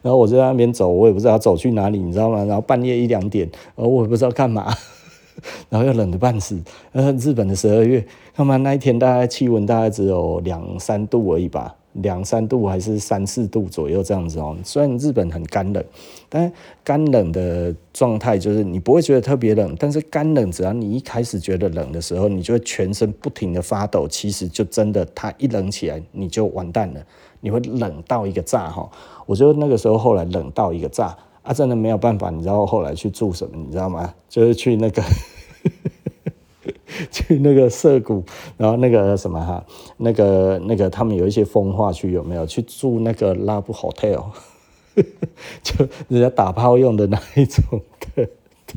然后我就在那边走，我也不知道走去哪里，你知道吗？然后半夜一两点，我也不知道干嘛，然后又冷得半死。日本的十二月，他妈那一天大概气温大概只有两三度而已吧。两三度还是三四度左右这样子哦。虽然日本很干冷，但干冷的状态就是你不会觉得特别冷，但是干冷只要你一开始觉得冷的时候，你就会全身不停的发抖。其实就真的，它一冷起来你就完蛋了，你会冷到一个炸哈。我觉得那个时候后来冷到一个炸啊，真的没有办法。你知道后来去住什么？你知道吗？就是去那个。去那个涩谷，然后那个什么哈，那个那个他们有一些风化区有没有去住那个 Love Hotel，就人家打炮用的那一种的。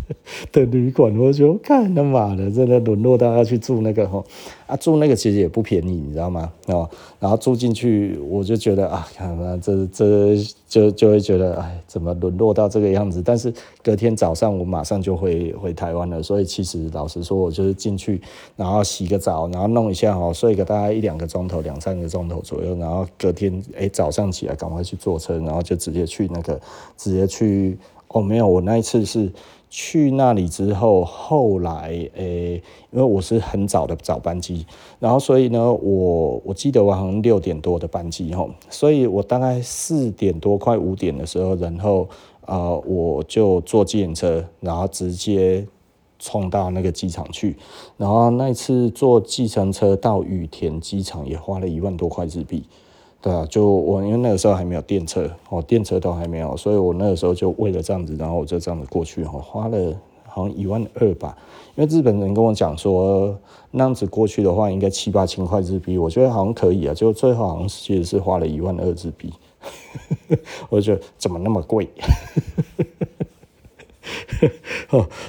的旅馆，我就看他妈的，真的沦落到要去住那个吼啊，住那个其实也不便宜，你知道吗？哦，然后住进去，我就觉得啊，看嘛，这这就就会觉得，哎，怎么沦落到这个样子？但是隔天早上我马上就回回台湾了，所以其实老实说，我就是进去，然后洗个澡，然后弄一下哦，睡个大概一两个钟头，两三个钟头左右，然后隔天哎早上起来赶快去坐车，然后就直接去那个，直接去哦，没有，我那一次是。去那里之后，后来诶、因为我是很早的早班机，然后所以呢，我我记得我好像六点多的班机吼，所以我大概四点多快五点的时候，然后呃我就坐计程车，然后直接冲到那个机场去，然后那次坐计程车到羽田机场也花了一万多块日币。对啊，就我因为那个时候还没有电车，哦，电车都还没有，所以我那个时候就为了这样子，然后我就这样子过去，哈，花了好像一万二吧。因为日本人跟我讲说，那样子过去的话，应该七八千块日币，我觉得好像可以啊。就最后好像其实是花了一万二日币，我觉得怎么那么贵？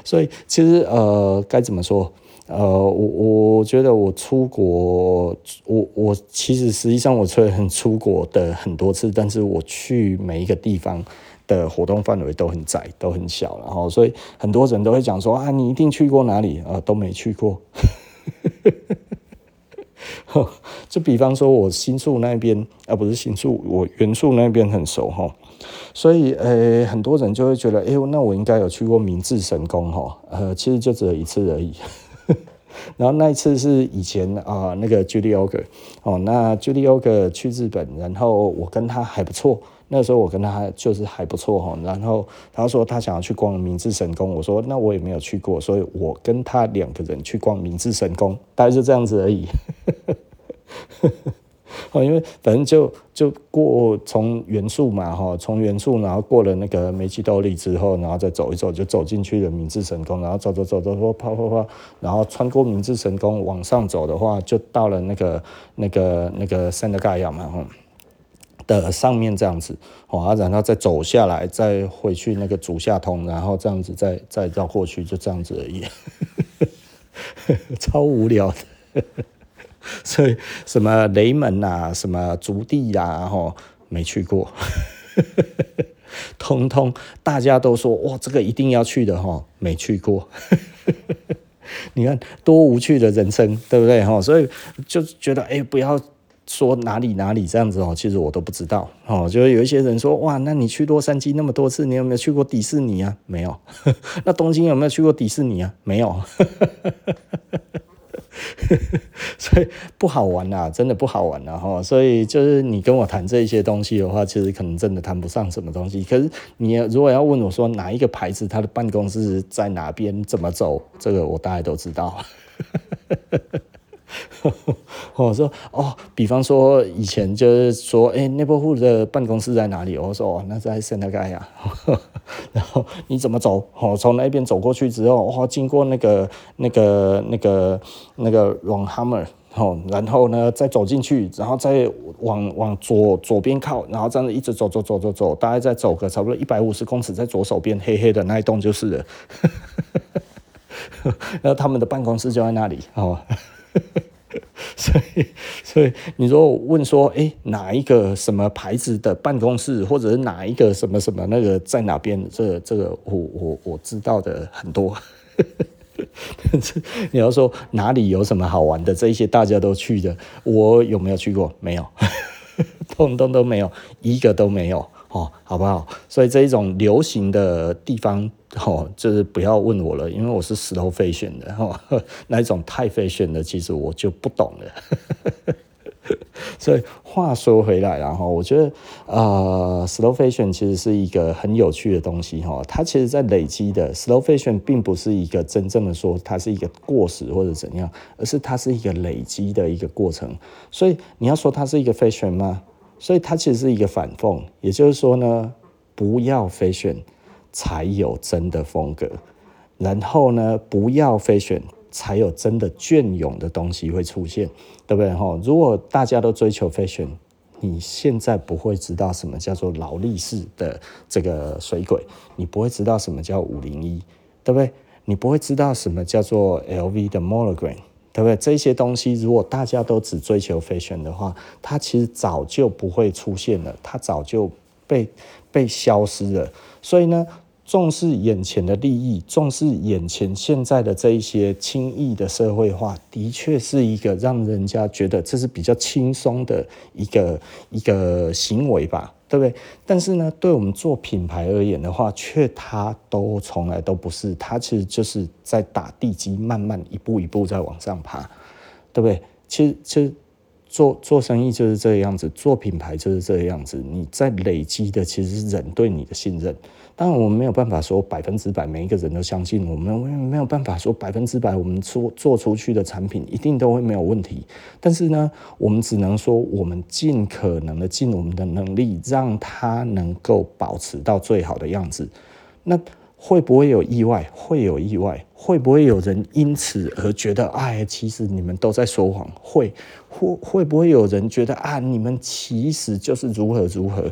所以其实呃，该怎么说？呃，我我觉得我出国，我我其实实际上我虽然出国的很多次，但是我去每一个地方的活动范围都很窄，都很小，然后所以很多人都会讲说啊，你一定去过哪里啊？都没去过。就比方说我新宿那边啊，不是新宿，我原宿那边很熟哈，所以呃，很多人就会觉得，哎、欸，那我应该有去过明治神宫哈，呃，其实就只有一次而已。然后那一次是以前啊、那个 Julie Oger 哦，那 Julie Oger 去日本，然后我跟他还不错，那时候我跟他就是还不错哈。然后他说他想要去逛明治神宫，我说那我也没有去过，所以我跟他两个人去逛明治神宫，大概就这样子而已。哦，因为反正就就过从原宿嘛，哈，从原宿然后过了那个梅吉多利之后，然后再走一走，就走进去了明治神宫，然后走走走走走，跑跑跑，然后穿过明治神宫往上走的话，就到了那个那个那个三德盖亚嘛，哈的上面这样子，哦，然后再走下来，再回去那个主下通，然后这样子再再绕过去，就这样子而已，超无聊的。所以什么雷门啊，什么筑地呀，吼，没去过，通通大家都说哇，这个一定要去的哈，没去过。你看多无趣的人生，对不对哈？所以就觉得哎，不要说哪里哪里这样子哦，其实我都不知道哦。就有一些人说哇，那你去洛杉矶那么多次，你有没有去过迪士尼啊？没有。那东京有没有去过迪士尼啊？没有。所以不好玩呐，真的不好玩呐哈。所以就是你跟我谈这些东西的话，其实可能真的谈不上什么东西。可是你如果要问我说哪一个牌子，它的办公室在哪边，怎么走，这个我大概都知道。我说哦，比方说以前就是说，哎、欸，内部户的办公室在哪里？我说哦，那在圣塔盖亚。然后你怎么走？哦，从那边走过去之后，哇，经过那个、那个、那个、那个 Ronhammer，哦，然后呢再走进去，然后再往往左左边靠，然后这样子一直走走走走走，大概再走个差不多一百五十公尺，在左手边黑黑的那一栋就是了。然后他们的办公室就在那里，哦。所以，所以你说问说，哎，哪一个什么牌子的办公室，或者是哪一个什么什么那个在哪边？这个、这个我我我知道的很多。但是你要说哪里有什么好玩的，这一些大家都去的，我有没有去过？没有，通通都没有，一个都没有。哦，好不好？所以这一种流行的地方，哦，就是不要问我了，因为我是 slow fashion 的，哦，那一种太 fashion 的，其实我就不懂了。所以话说回来，然后我觉得，呃，slow fashion 其实是一个很有趣的东西，哈，它其实在累积的。slow fashion 并不是一个真正的说它是一个过时或者怎样，而是它是一个累积的一个过程。所以你要说它是一个 fashion 吗？所以它其实是一个反讽，也就是说呢，不要 fashion 才有真的风格，然后呢，不要 fashion 才有真的隽永的东西会出现，对不对？哈，如果大家都追求 fashion，你现在不会知道什么叫做劳力士的这个水鬼，你不会知道什么叫五零一，对不对？你不会知道什么叫做 LV 的 Monogram。对不对？这些东西如果大家都只追求 fashion 的话，它其实早就不会出现了，它早就被被消失了。所以呢，重视眼前的利益，重视眼前现在的这一些轻易的社会化，的确是一个让人家觉得这是比较轻松的一个一个行为吧。对不对？但是呢，对我们做品牌而言的话，却它都从来都不是，它其实就是在打地基，慢慢一步一步在往上爬，对不对？其实，其实做做生意就是这个样子，做品牌就是这个样子，你在累积的其实是人对你的信任。当然，我们没有办法说百分之百每一个人都相信我们，没有办法说百分之百我们做做出去的产品一定都会没有问题。但是呢，我们只能说我们尽可能的尽我们的能力，让它能够保持到最好的样子。那会不会有意外？会有意外。会不会有人因此而觉得，哎，其实你们都在说谎？会，会会不会有人觉得啊，你们其实就是如何如何，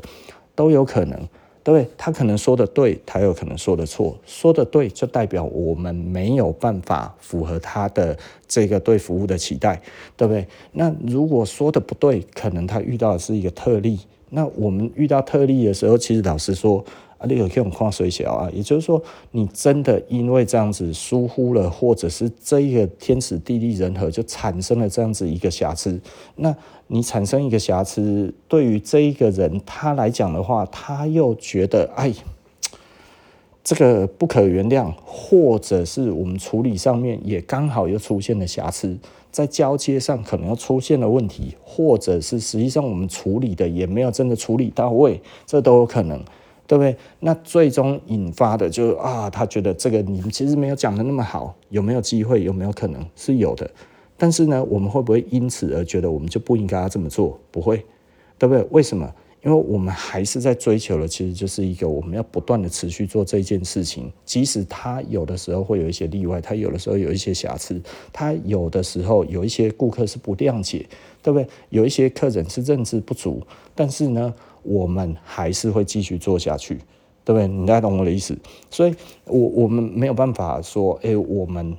都有可能。对，他可能说的对，他有可能说的错。说的对，就代表我们没有办法符合他的这个对服务的期待，对不对？那如果说的不对，可能他遇到的是一个特例。那我们遇到特例的时候，其实老实说。你有这种矿水小啊，也就是说，你真的因为这样子疏忽了，或者是这一个天时地利人和就产生了这样子一个瑕疵。那你产生一个瑕疵，对于这一个人他来讲的话，他又觉得哎，这个不可原谅，或者是我们处理上面也刚好又出现了瑕疵，在交接上可能又出现了问题，或者是实际上我们处理的也没有真的处理到位，这都有可能。对不对？那最终引发的就啊，他觉得这个你们其实没有讲的那么好，有没有机会？有没有可能是有的？但是呢，我们会不会因此而觉得我们就不应该要这么做？不会，对不对？为什么？因为我们还是在追求的，其实就是一个我们要不断的持续做这件事情，即使他有的时候会有一些例外，他有的时候有一些瑕疵，他有的时候有一些顾客是不谅解，对不对？有一些客人是认知不足，但是呢，我们还是会继续做下去，对不对？你大概懂我的意思？所以我我们没有办法说，哎，我们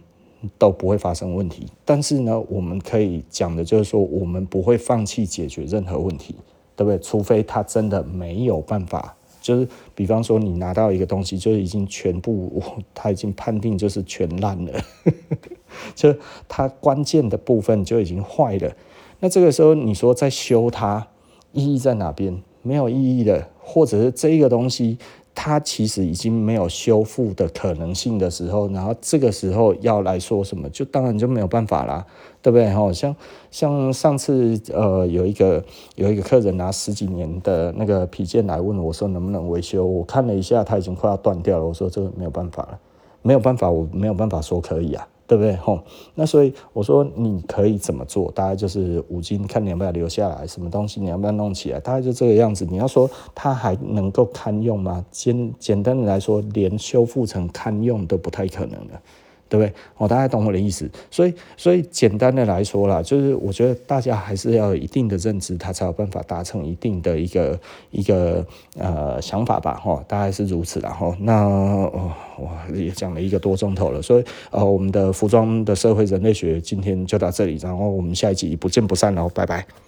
都不会发生问题，但是呢，我们可以讲的就是说，我们不会放弃解决任何问题。对不对？除非他真的没有办法，就是比方说你拿到一个东西，就已经全部，他已经判定就是全烂了，就它关键的部分就已经坏了。那这个时候你说再修它，意义在哪边？没有意义的，或者是这个东西。它其实已经没有修复的可能性的时候，然后这个时候要来说什么，就当然就没有办法啦，对不对？哈，像像上次呃有一个有一个客人拿十几年的那个皮件来问我说能不能维修，我看了一下，他已经快要断掉了，我说这个没有办法了，没有办法，我没有办法说可以啊。对不对？吼，那所以我说你可以怎么做？大概就是五金，看你要不要留下来，什么东西你要不要弄起来？大概就这个样子。你要说它还能够堪用吗？简简单的来说，连修复成堪用都不太可能了，对不对？哦、大概懂我的意思。所以，所以简单的来说啦，就是我觉得大家还是要有一定的认知，他才有办法达成一定的一个一个呃想法吧。哈、哦，大概是如此。然后，那哦，我也讲了一个多钟头了，所以呃，我们的服装的社会人类学今天就到这里，然后我们下一集不见不散喽，拜拜。